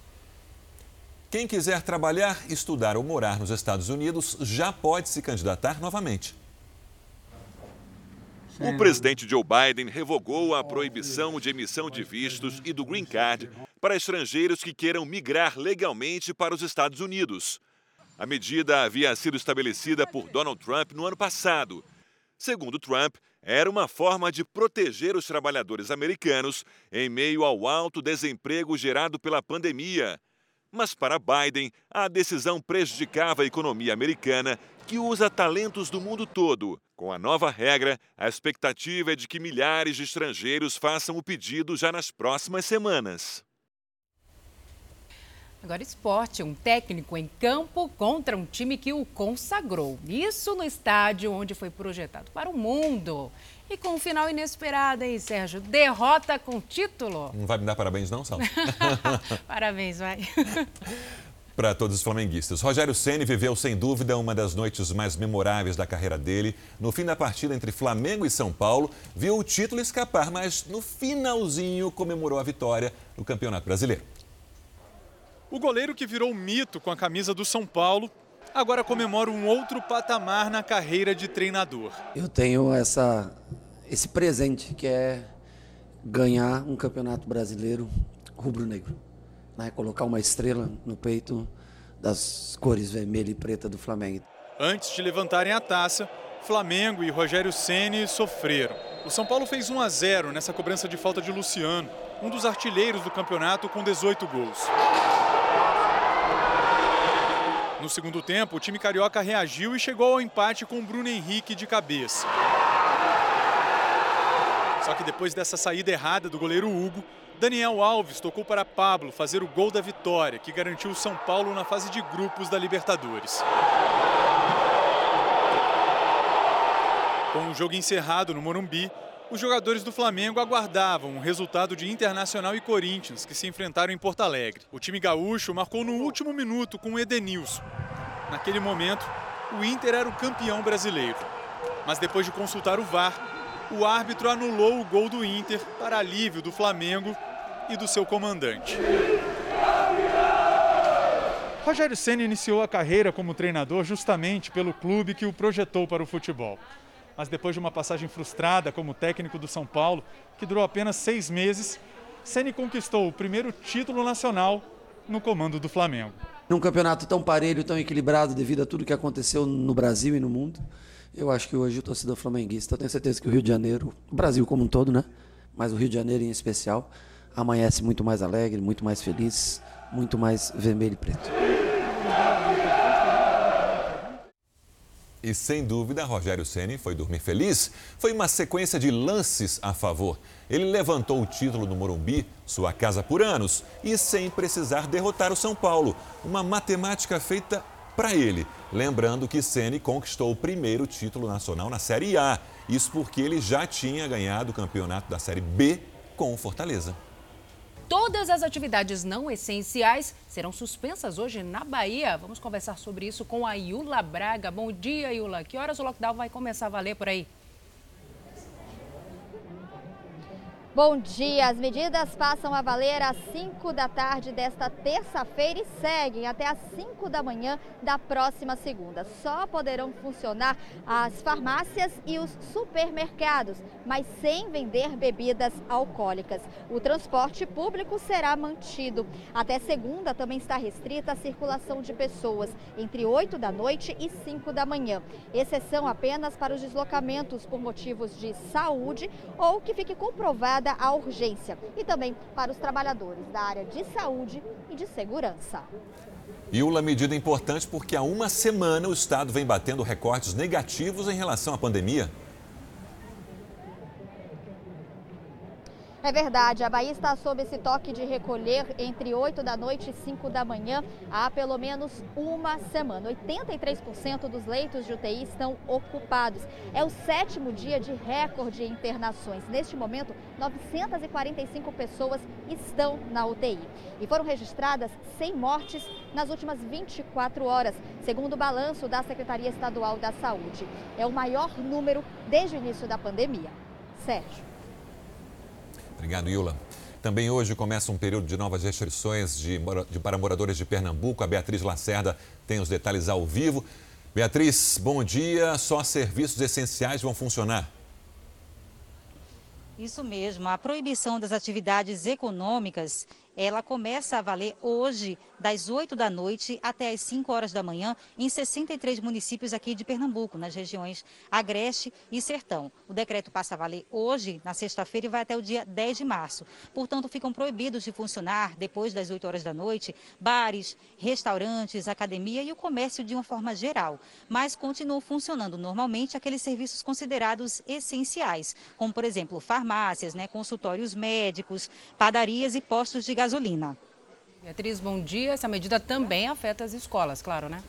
Quem quiser trabalhar, estudar ou morar nos Estados Unidos já pode se candidatar novamente. O presidente Joe Biden revogou a proibição de emissão de vistos e do Green Card para estrangeiros que queiram migrar legalmente para os Estados Unidos. A medida havia sido estabelecida por Donald Trump no ano passado. Segundo Trump, era uma forma de proteger os trabalhadores americanos em meio ao alto desemprego gerado pela pandemia. Mas para Biden, a decisão prejudicava a economia americana, que usa talentos do mundo todo. Com a nova regra, a expectativa é de que milhares de estrangeiros façam o pedido já nas próximas semanas. Agora, esporte, um técnico em campo contra um time que o consagrou. Isso no estádio onde foi projetado para o mundo. E com um final inesperado, hein, Sérgio? Derrota com título. Não vai me dar parabéns, não, Sal? parabéns, vai. Para todos os flamenguistas. Rogério Ceni viveu, sem dúvida, uma das noites mais memoráveis da carreira dele. No fim da partida entre Flamengo e São Paulo, viu o título escapar, mas no finalzinho comemorou a vitória no Campeonato Brasileiro. O goleiro que virou mito com a camisa do São Paulo agora comemora um outro patamar na carreira de treinador. Eu tenho essa, esse presente que é ganhar um campeonato brasileiro rubro-negro. Né? Colocar uma estrela no peito das cores vermelha e preta do Flamengo. Antes de levantarem a taça, Flamengo e Rogério Ceni sofreram. O São Paulo fez 1 a 0 nessa cobrança de falta de Luciano, um dos artilheiros do campeonato com 18 gols. No segundo tempo, o time carioca reagiu e chegou ao empate com o Bruno Henrique de cabeça. Só que depois dessa saída errada do goleiro Hugo, Daniel Alves tocou para Pablo fazer o gol da vitória, que garantiu o São Paulo na fase de grupos da Libertadores. Com o jogo encerrado no Morumbi, os jogadores do Flamengo aguardavam o resultado de Internacional e Corinthians, que se enfrentaram em Porto Alegre. O time gaúcho marcou no último minuto com o Edenilson. Naquele momento, o Inter era o campeão brasileiro. Mas depois de consultar o VAR, o árbitro anulou o gol do Inter para alívio do Flamengo e do seu comandante. Rogério Senna iniciou a carreira como treinador justamente pelo clube que o projetou para o futebol mas depois de uma passagem frustrada como técnico do São Paulo, que durou apenas seis meses, Ceni conquistou o primeiro título nacional no comando do Flamengo. Num campeonato tão parelho, tão equilibrado, devido a tudo que aconteceu no Brasil e no mundo, eu acho que hoje o torcedor flamenguista, eu tenho certeza que o Rio de Janeiro, o Brasil como um todo, né? Mas o Rio de Janeiro em especial, amanhece muito mais alegre, muito mais feliz, muito mais vermelho e preto. E sem dúvida, Rogério Ceni foi dormir feliz. Foi uma sequência de lances a favor. Ele levantou o título no Morumbi, sua casa por anos, e sem precisar derrotar o São Paulo. Uma matemática feita para ele. Lembrando que Ceni conquistou o primeiro título nacional na Série A. Isso porque ele já tinha ganhado o campeonato da Série B com o Fortaleza. Todas as atividades não essenciais serão suspensas hoje na Bahia. Vamos conversar sobre isso com a Yula Braga. Bom dia, Yula. Que horas o lockdown vai começar a valer por aí? Bom dia. As medidas passam a valer às 5 da tarde desta terça-feira e seguem até às 5 da manhã da próxima segunda. Só poderão funcionar as farmácias e os supermercados, mas sem vender bebidas alcoólicas. O transporte público será mantido. Até segunda também está restrita a circulação de pessoas entre 8 da noite e 5 da manhã. Exceção apenas para os deslocamentos por motivos de saúde ou que fique comprovada a urgência e também para os trabalhadores da área de saúde e de segurança. E uma medida importante porque há uma semana o Estado vem batendo recortes negativos em relação à pandemia. É verdade, a Bahia está sob esse toque de recolher entre 8 da noite e 5 da manhã há pelo menos uma semana. 83% dos leitos de UTI estão ocupados. É o sétimo dia de recorde em internações. Neste momento, 945 pessoas estão na UTI. E foram registradas 100 mortes nas últimas 24 horas, segundo o balanço da Secretaria Estadual da Saúde. É o maior número desde o início da pandemia. Sérgio. Obrigado, Yula. Também hoje começa um período de novas restrições de, de, para moradores de Pernambuco. A Beatriz Lacerda tem os detalhes ao vivo. Beatriz, bom dia. Só serviços essenciais vão funcionar. Isso mesmo. A proibição das atividades econômicas ela começa a valer hoje, das 8 da noite até as 5 horas da manhã, em 63 municípios aqui de Pernambuco, nas regiões Agreste e Sertão. O decreto passa a valer hoje, na sexta-feira, e vai até o dia 10 de março. Portanto, ficam proibidos de funcionar, depois das 8 horas da noite, bares, restaurantes, academia e o comércio de uma forma geral. Mas continuam funcionando normalmente aqueles serviços considerados essenciais, como, por exemplo, farmácias, né, consultórios médicos, padarias e postos de gasolina gasolina. Beatriz, bom dia. Essa medida também afeta as escolas, claro, né?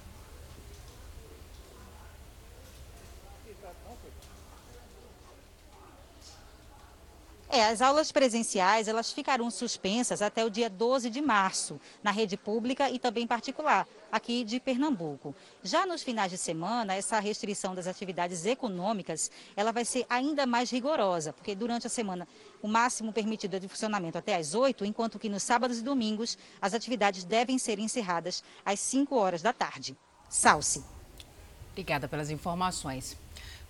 É, as aulas presenciais elas ficarão suspensas até o dia 12 de março, na rede pública e também particular, aqui de Pernambuco. Já nos finais de semana, essa restrição das atividades econômicas, ela vai ser ainda mais rigorosa, porque durante a semana o máximo permitido é de funcionamento até às 8, enquanto que nos sábados e domingos as atividades devem ser encerradas às 5 horas da tarde. Salce. Obrigada pelas informações.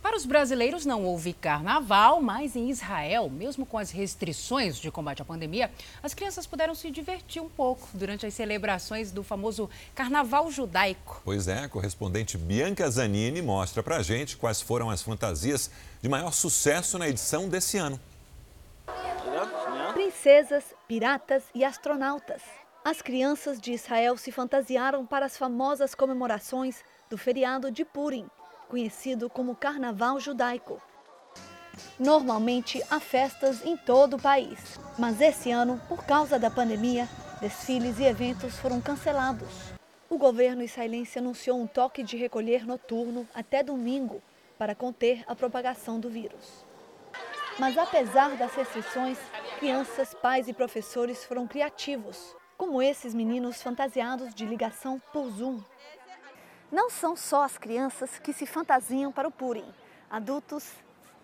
Para os brasileiros não houve carnaval, mas em Israel, mesmo com as restrições de combate à pandemia, as crianças puderam se divertir um pouco durante as celebrações do famoso Carnaval Judaico. Pois é, a correspondente Bianca Zanini mostra pra gente quais foram as fantasias de maior sucesso na edição desse ano. Princesas, piratas e astronautas. As crianças de Israel se fantasiaram para as famosas comemorações do feriado de Purim conhecido como Carnaval Judaico. Normalmente há festas em todo o país, mas esse ano, por causa da pandemia, desfiles e eventos foram cancelados. O governo israelense anunciou um toque de recolher noturno até domingo para conter a propagação do vírus. Mas apesar das restrições, crianças, pais e professores foram criativos, como esses meninos fantasiados de ligação por Zoom. Não são só as crianças que se fantasiam para o Purim, adultos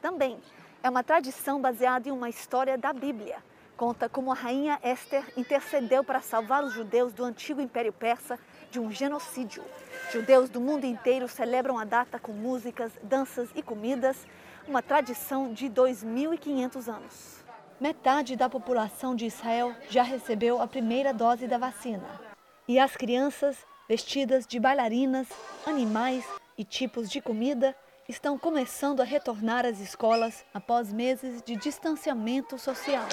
também. É uma tradição baseada em uma história da Bíblia. Conta como a rainha Esther intercedeu para salvar os judeus do antigo Império Persa de um genocídio. Judeus do mundo inteiro celebram a data com músicas, danças e comidas, uma tradição de 2.500 anos. Metade da população de Israel já recebeu a primeira dose da vacina. E as crianças vestidas de bailarinas, animais e tipos de comida, estão começando a retornar às escolas após meses de distanciamento social.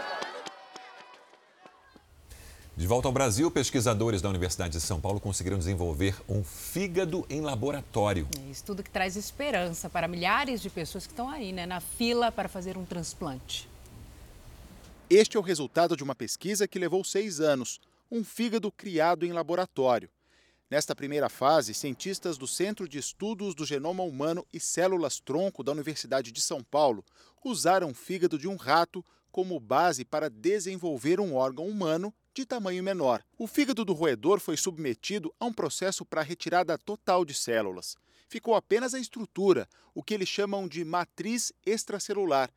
De volta ao Brasil, pesquisadores da Universidade de São Paulo conseguiram desenvolver um fígado em laboratório. É estudo que traz esperança para milhares de pessoas que estão aí, né, na fila para fazer um transplante. Este é o resultado de uma pesquisa que levou seis anos. Um fígado criado em laboratório. Nesta primeira fase, cientistas do Centro de Estudos do Genoma Humano e Células-Tronco da Universidade de São Paulo usaram o fígado de um rato como base para desenvolver um órgão humano de tamanho menor. O fígado do roedor foi submetido a um processo para retirada total de células. Ficou apenas a estrutura, o que eles chamam de matriz extracelular.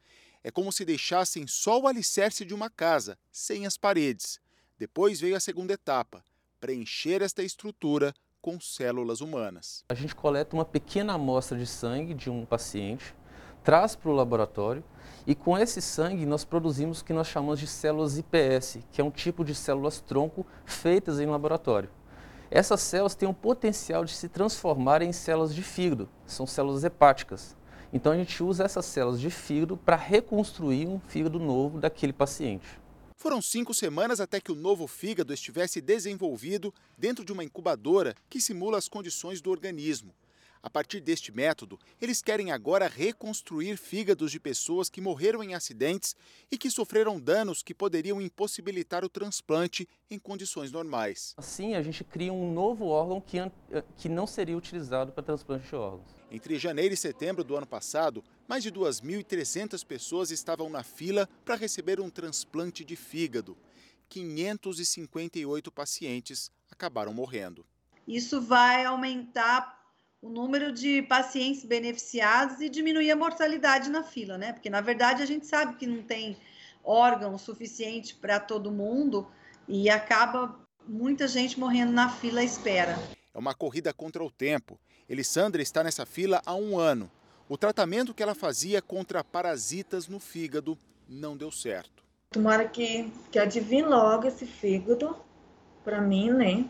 É como se deixassem só o alicerce de uma casa, sem as paredes. Depois veio a segunda etapa, preencher esta estrutura com células humanas. A gente coleta uma pequena amostra de sangue de um paciente, traz para o laboratório e com esse sangue nós produzimos o que nós chamamos de células IPS, que é um tipo de células tronco feitas em laboratório. Essas células têm o potencial de se transformar em células de fígado, são células hepáticas. Então a gente usa essas células de fígado para reconstruir um fígado novo daquele paciente. Foram cinco semanas até que o novo fígado estivesse desenvolvido dentro de uma incubadora que simula as condições do organismo. A partir deste método, eles querem agora reconstruir fígados de pessoas que morreram em acidentes e que sofreram danos que poderiam impossibilitar o transplante em condições normais. Assim, a gente cria um novo órgão que, que não seria utilizado para transplante de órgãos. Entre janeiro e setembro do ano passado, mais de 2.300 pessoas estavam na fila para receber um transplante de fígado. 558 pacientes acabaram morrendo. Isso vai aumentar o número de pacientes beneficiados e diminuir a mortalidade na fila, né? Porque na verdade a gente sabe que não tem órgão suficiente para todo mundo e acaba muita gente morrendo na fila à espera. É uma corrida contra o tempo. Elisandra está nessa fila há um ano. O tratamento que ela fazia contra parasitas no fígado não deu certo. Tomara que, que adivinhe logo esse fígado para mim, né?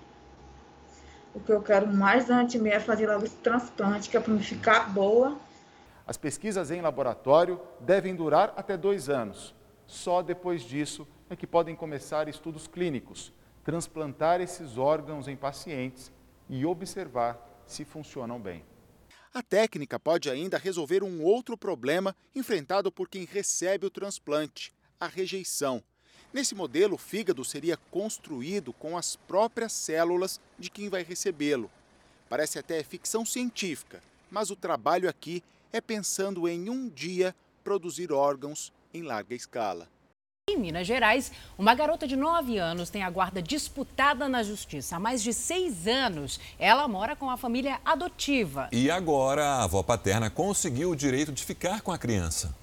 O que eu quero mais antes mesmo é fazer logo esse transplante, que é para me ficar boa. As pesquisas em laboratório devem durar até dois anos. Só depois disso é que podem começar estudos clínicos, transplantar esses órgãos em pacientes e observar se funcionam bem. A técnica pode ainda resolver um outro problema enfrentado por quem recebe o transplante: a rejeição. Nesse modelo, o fígado seria construído com as próprias células de quem vai recebê-lo. Parece até ficção científica, mas o trabalho aqui é pensando em um dia produzir órgãos em larga escala. Em Minas Gerais, uma garota de 9 anos tem a guarda disputada na justiça. Há mais de seis anos, ela mora com a família adotiva. E agora a avó paterna conseguiu o direito de ficar com a criança.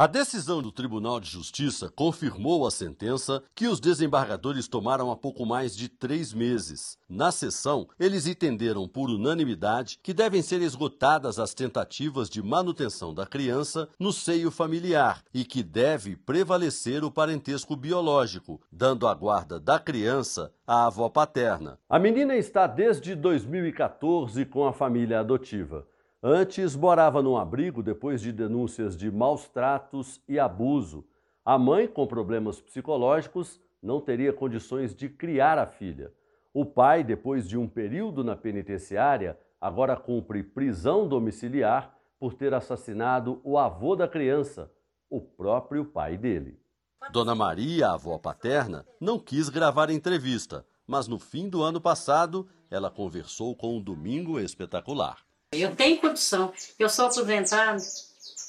A decisão do Tribunal de Justiça confirmou a sentença que os desembargadores tomaram há pouco mais de três meses. Na sessão, eles entenderam por unanimidade que devem ser esgotadas as tentativas de manutenção da criança no seio familiar e que deve prevalecer o parentesco biológico, dando a guarda da criança à avó paterna. A menina está desde 2014 com a família adotiva. Antes morava num abrigo depois de denúncias de maus tratos e abuso. A mãe, com problemas psicológicos, não teria condições de criar a filha. O pai, depois de um período na penitenciária, agora cumpre prisão domiciliar por ter assassinado o avô da criança, o próprio pai dele. Dona Maria, a avó paterna, não quis gravar entrevista, mas no fim do ano passado ela conversou com o Domingo Espetacular. Eu tenho condição, eu sou aposentada,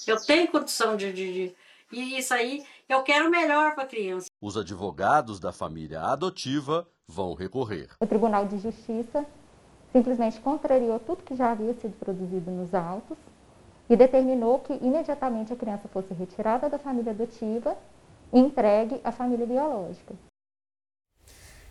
eu tenho condição de, de, de e isso aí eu quero melhor para a criança. Os advogados da família adotiva vão recorrer. O Tribunal de Justiça simplesmente contrariou tudo que já havia sido produzido nos autos e determinou que imediatamente a criança fosse retirada da família adotiva e entregue à família biológica.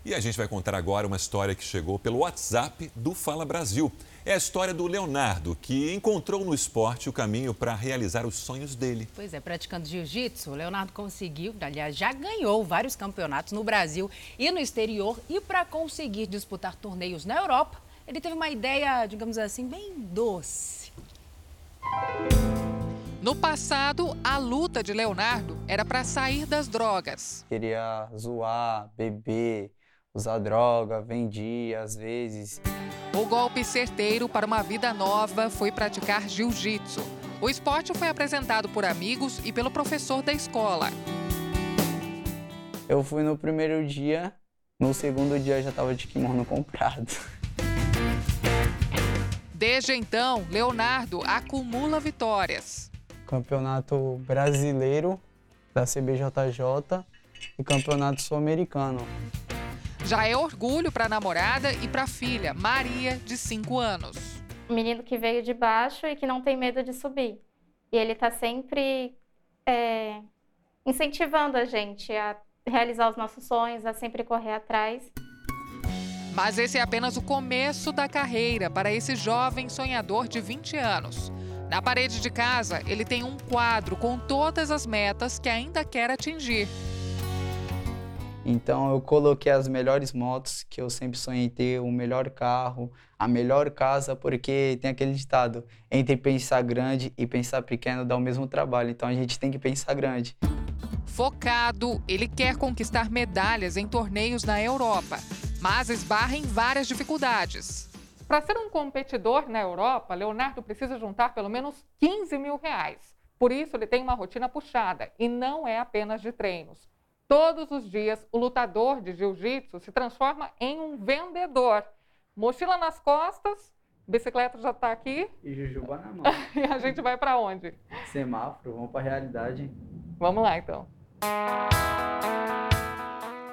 E a gente vai contar agora uma história que chegou pelo WhatsApp do Fala Brasil. É a história do Leonardo, que encontrou no esporte o caminho para realizar os sonhos dele. Pois é, praticando jiu-jitsu, o Leonardo conseguiu, aliás, já ganhou vários campeonatos no Brasil e no exterior. E para conseguir disputar torneios na Europa, ele teve uma ideia, digamos assim, bem doce. No passado, a luta de Leonardo era para sair das drogas. Queria zoar, beber, usar droga, vendia às vezes. O golpe certeiro para uma vida nova foi praticar jiu-jitsu. O esporte foi apresentado por amigos e pelo professor da escola. Eu fui no primeiro dia, no segundo dia já estava de kimono comprado. Desde então, Leonardo acumula vitórias. Campeonato brasileiro da CBJJ e campeonato sul-americano. Já é orgulho para a namorada e para a filha, Maria, de 5 anos. Um menino que veio de baixo e que não tem medo de subir. E ele está sempre é, incentivando a gente a realizar os nossos sonhos, a sempre correr atrás. Mas esse é apenas o começo da carreira para esse jovem sonhador de 20 anos. Na parede de casa, ele tem um quadro com todas as metas que ainda quer atingir. Então eu coloquei as melhores motos que eu sempre sonhei ter, o melhor carro, a melhor casa, porque tem aquele ditado, entre pensar grande e pensar pequeno dá o mesmo trabalho, então a gente tem que pensar grande. Focado, ele quer conquistar medalhas em torneios na Europa, mas esbarra em várias dificuldades. Para ser um competidor na Europa, Leonardo precisa juntar pelo menos 15 mil reais. Por isso, ele tem uma rotina puxada e não é apenas de treinos. Todos os dias, o lutador de jiu-jitsu se transforma em um vendedor. Mochila nas costas, bicicleta já está aqui. E jujuba na mão. e a gente vai para onde? Semáforo, vamos para a realidade. Vamos lá, então.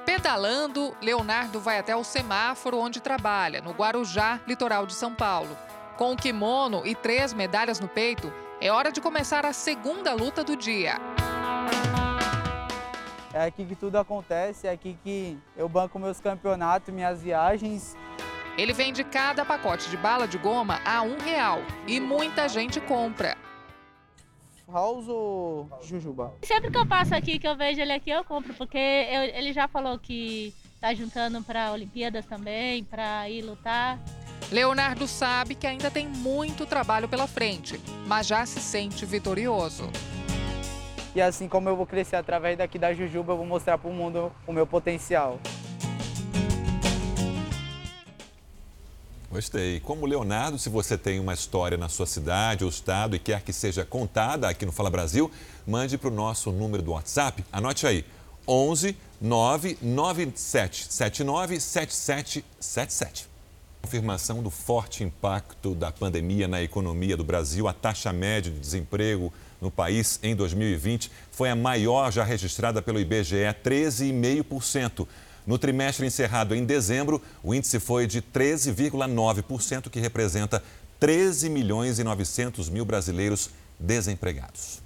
Pedalando, Leonardo vai até o semáforo onde trabalha, no Guarujá, litoral de São Paulo. Com o kimono e três medalhas no peito, é hora de começar a segunda luta do dia. É aqui que tudo acontece, é aqui que eu banco meus campeonatos, minhas viagens. Ele vende cada pacote de bala de goma a um real e muita gente compra. House ou Jujuba? Sempre que eu passo aqui, que eu vejo ele aqui, eu compro, porque eu, ele já falou que tá juntando para Olimpíadas também, para ir lutar. Leonardo sabe que ainda tem muito trabalho pela frente, mas já se sente vitorioso. E assim como eu vou crescer através daqui da Jujuba, eu vou mostrar para o mundo o meu potencial. Gostei. Como Leonardo, se você tem uma história na sua cidade ou estado e quer que seja contada aqui no Fala Brasil, mande para o nosso número do WhatsApp. Anote aí: 11 997 79 7777. Confirmação do forte impacto da pandemia na economia do Brasil, a taxa média de desemprego no país em 2020 foi a maior já registrada pelo IBGE, 13,5%. No trimestre encerrado em dezembro, o índice foi de 13,9%, que representa 13 milhões e 900 mil brasileiros desempregados.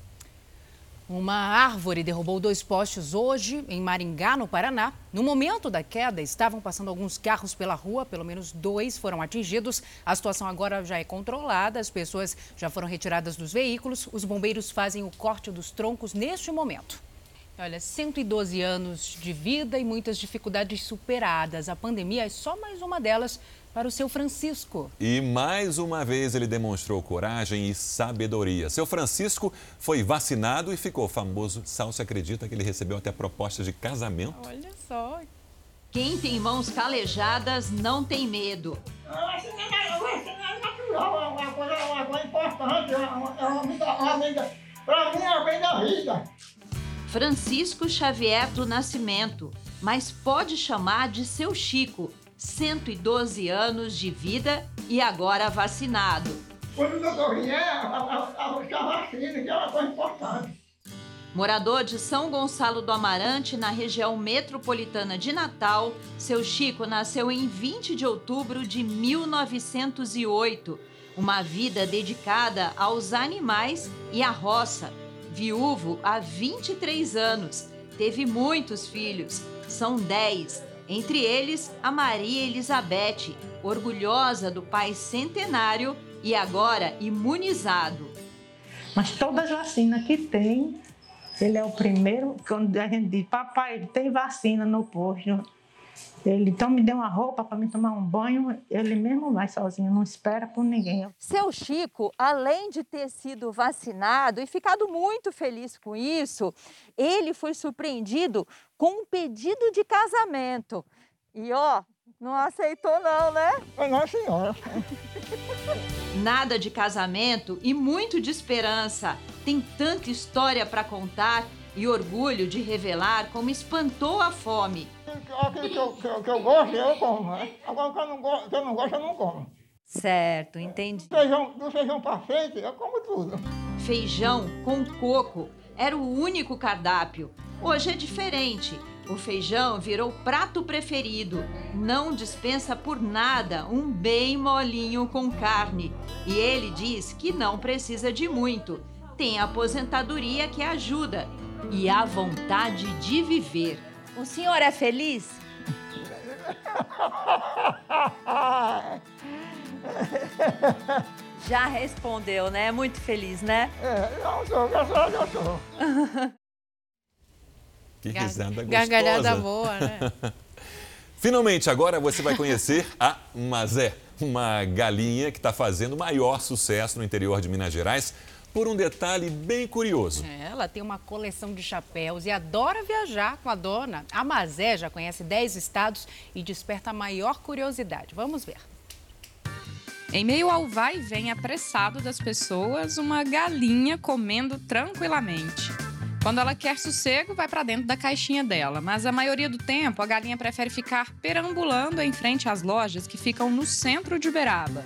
Uma árvore derrubou dois postes hoje em Maringá, no Paraná. No momento da queda, estavam passando alguns carros pela rua, pelo menos dois foram atingidos. A situação agora já é controlada, as pessoas já foram retiradas dos veículos. Os bombeiros fazem o corte dos troncos neste momento. Olha, 112 anos de vida e muitas dificuldades superadas. A pandemia é só mais uma delas para o seu Francisco. E mais uma vez ele demonstrou coragem e sabedoria. Seu Francisco foi vacinado e ficou famoso. Sal se acredita que ele recebeu até proposta de casamento? Olha só. Quem tem mãos calejadas não tem medo. É. Francisco Xavier do Nascimento, mas pode chamar de seu Chico, 112 anos de vida e agora vacinado. Quando o doutor vier, a vacina, que é uma coisa importante. Morador de São Gonçalo do Amarante, na região metropolitana de Natal, seu Chico nasceu em 20 de outubro de 1908. Uma vida dedicada aos animais e à roça. Viúvo há 23 anos, teve muitos filhos, são 10, entre eles a Maria Elizabeth, orgulhosa do pai centenário e agora imunizado. Mas todas as vacinas que tem, ele é o primeiro, quando a gente diz, papai, tem vacina no posto. Ele então me deu uma roupa para me tomar um banho, ele mesmo vai sozinho, não espera por ninguém. Seu Chico, além de ter sido vacinado e ficado muito feliz com isso, ele foi surpreendido com um pedido de casamento. E ó, não aceitou não, né? Não, senhora. Nada de casamento e muito de esperança. Tem tanta história para contar e orgulho de revelar como espantou a fome. Aquilo que eu, que, eu, que eu gosto, eu como, né? Agora, que eu não, gosto, que eu não gosto, eu não como. Certo, entendi. Feijão, do feijão para frente, eu como tudo. Feijão com coco era o único cardápio. Hoje é diferente. O feijão virou prato preferido. Não dispensa por nada um bem molinho com carne. E ele diz que não precisa de muito. tem a aposentadoria que ajuda e a vontade de viver. O senhor é feliz? Já respondeu, né? Muito feliz, né? É, eu sou, eu sou, eu sou. Que risada gostosa. Gargalhada boa, né? Finalmente, agora você vai conhecer a Mazé, uma galinha que está fazendo maior sucesso no interior de Minas Gerais por um detalhe bem curioso. É, ela tem uma coleção de chapéus e adora viajar com a dona. A Mazé já conhece 10 estados e desperta a maior curiosidade. Vamos ver. Em meio ao vai e vem apressado das pessoas, uma galinha comendo tranquilamente. Quando ela quer sossego, vai para dentro da caixinha dela, mas a maioria do tempo a galinha prefere ficar perambulando em frente às lojas que ficam no centro de Uberaba.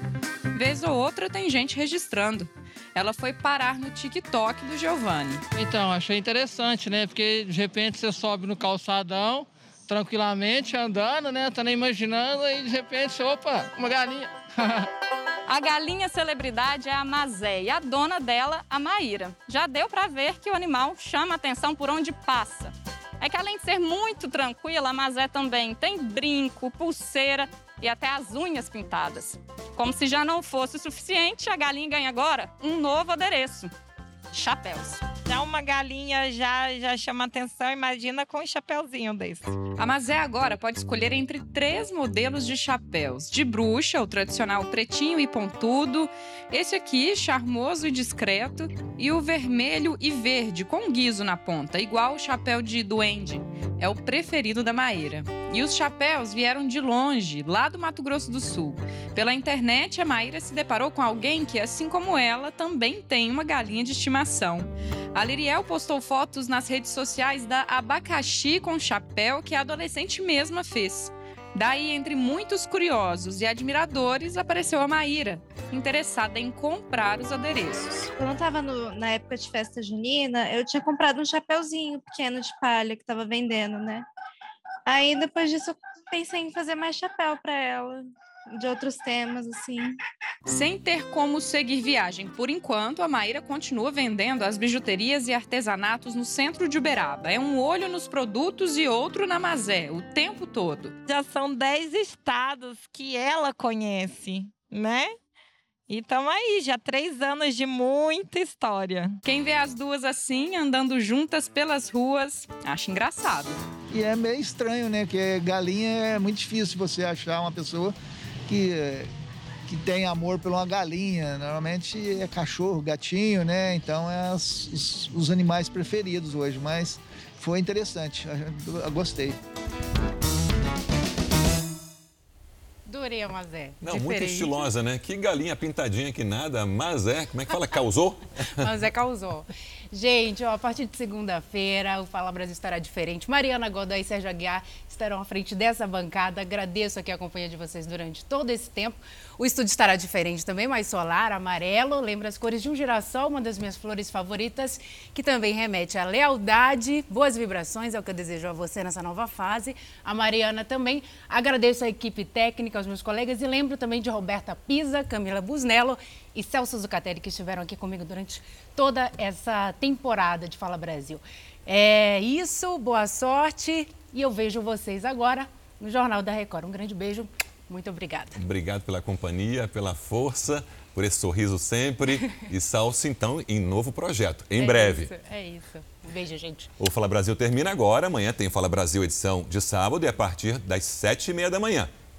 Vez ou outra tem gente registrando. Ela foi parar no TikTok do Giovanni. Então, achei interessante, né? Porque de repente você sobe no calçadão, tranquilamente, andando, né? Tá nem imaginando, e de repente, opa, uma galinha. A galinha celebridade é a Mazé e a dona dela, a Maíra. Já deu para ver que o animal chama atenção por onde passa. É que além de ser muito tranquila, a Mazé também tem brinco, pulseira e até as unhas pintadas. Como se já não fosse o suficiente, a galinha ganha agora um novo adereço: chapéus. Já uma galinha já, já chama atenção, imagina com um chapéuzinho desse. A Mazé agora pode escolher entre três modelos de chapéus: de bruxa, o tradicional pretinho e pontudo, esse aqui, charmoso e discreto, e o vermelho e verde, com guiso na ponta, igual o chapéu de duende. É o preferido da Maíra. E os chapéus vieram de longe, lá do Mato Grosso do Sul. Pela internet, a Maíra se deparou com alguém que, assim como ela, também tem uma galinha de estimação. A Liriel postou fotos nas redes sociais da abacaxi com chapéu que a adolescente mesma fez. Daí, entre muitos curiosos e admiradores, apareceu a Maíra, interessada em comprar os adereços. Quando eu estava na época de festa junina, eu tinha comprado um chapéuzinho pequeno de palha que estava vendendo, né? Aí depois disso eu pensei em fazer mais chapéu para ela, de outros temas, assim. Sem ter como seguir viagem por enquanto, a Maíra continua vendendo as bijuterias e artesanatos no centro de Uberaba. É um olho nos produtos e outro na Mazé, o tempo todo. Já são 10 estados que ela conhece, né? E estamos aí, já três anos de muita história. Quem vê as duas assim, andando juntas pelas ruas, acha engraçado. E é meio estranho, né? Que galinha é muito difícil você achar uma pessoa que, que tem amor por uma galinha. Normalmente é cachorro, gatinho, né? Então é as, os, os animais preferidos hoje. Mas foi interessante, eu gostei. Adorei a Mazé. Não, Diferente. muito estilosa, né? Que galinha pintadinha que nada, mas é, como é que fala? Causou? mas é causou. Gente, ó, a partir de segunda-feira o Fala Brasil estará diferente. Mariana Godoy e Sérgio Aguiar estarão à frente dessa bancada. Agradeço aqui a companhia de vocês durante todo esse tempo. O estúdio estará diferente também, mais solar, amarelo. Lembra as cores de um girassol, uma das minhas flores favoritas, que também remete à lealdade, boas vibrações, é o que eu desejo a você nessa nova fase. A Mariana também. Agradeço a equipe técnica, aos meus colegas e lembro também de Roberta Pisa, Camila Busnello e Celso Zucatelli, que estiveram aqui comigo durante toda essa temporada de Fala Brasil. É isso, boa sorte e eu vejo vocês agora no Jornal da Record. Um grande beijo, muito obrigada. Obrigado pela companhia, pela força, por esse sorriso sempre e salve então em novo projeto, em é breve. Isso, é isso. Um beijo, gente. O Fala Brasil termina agora. Amanhã tem Fala Brasil edição de sábado e a partir das sete e meia da manhã.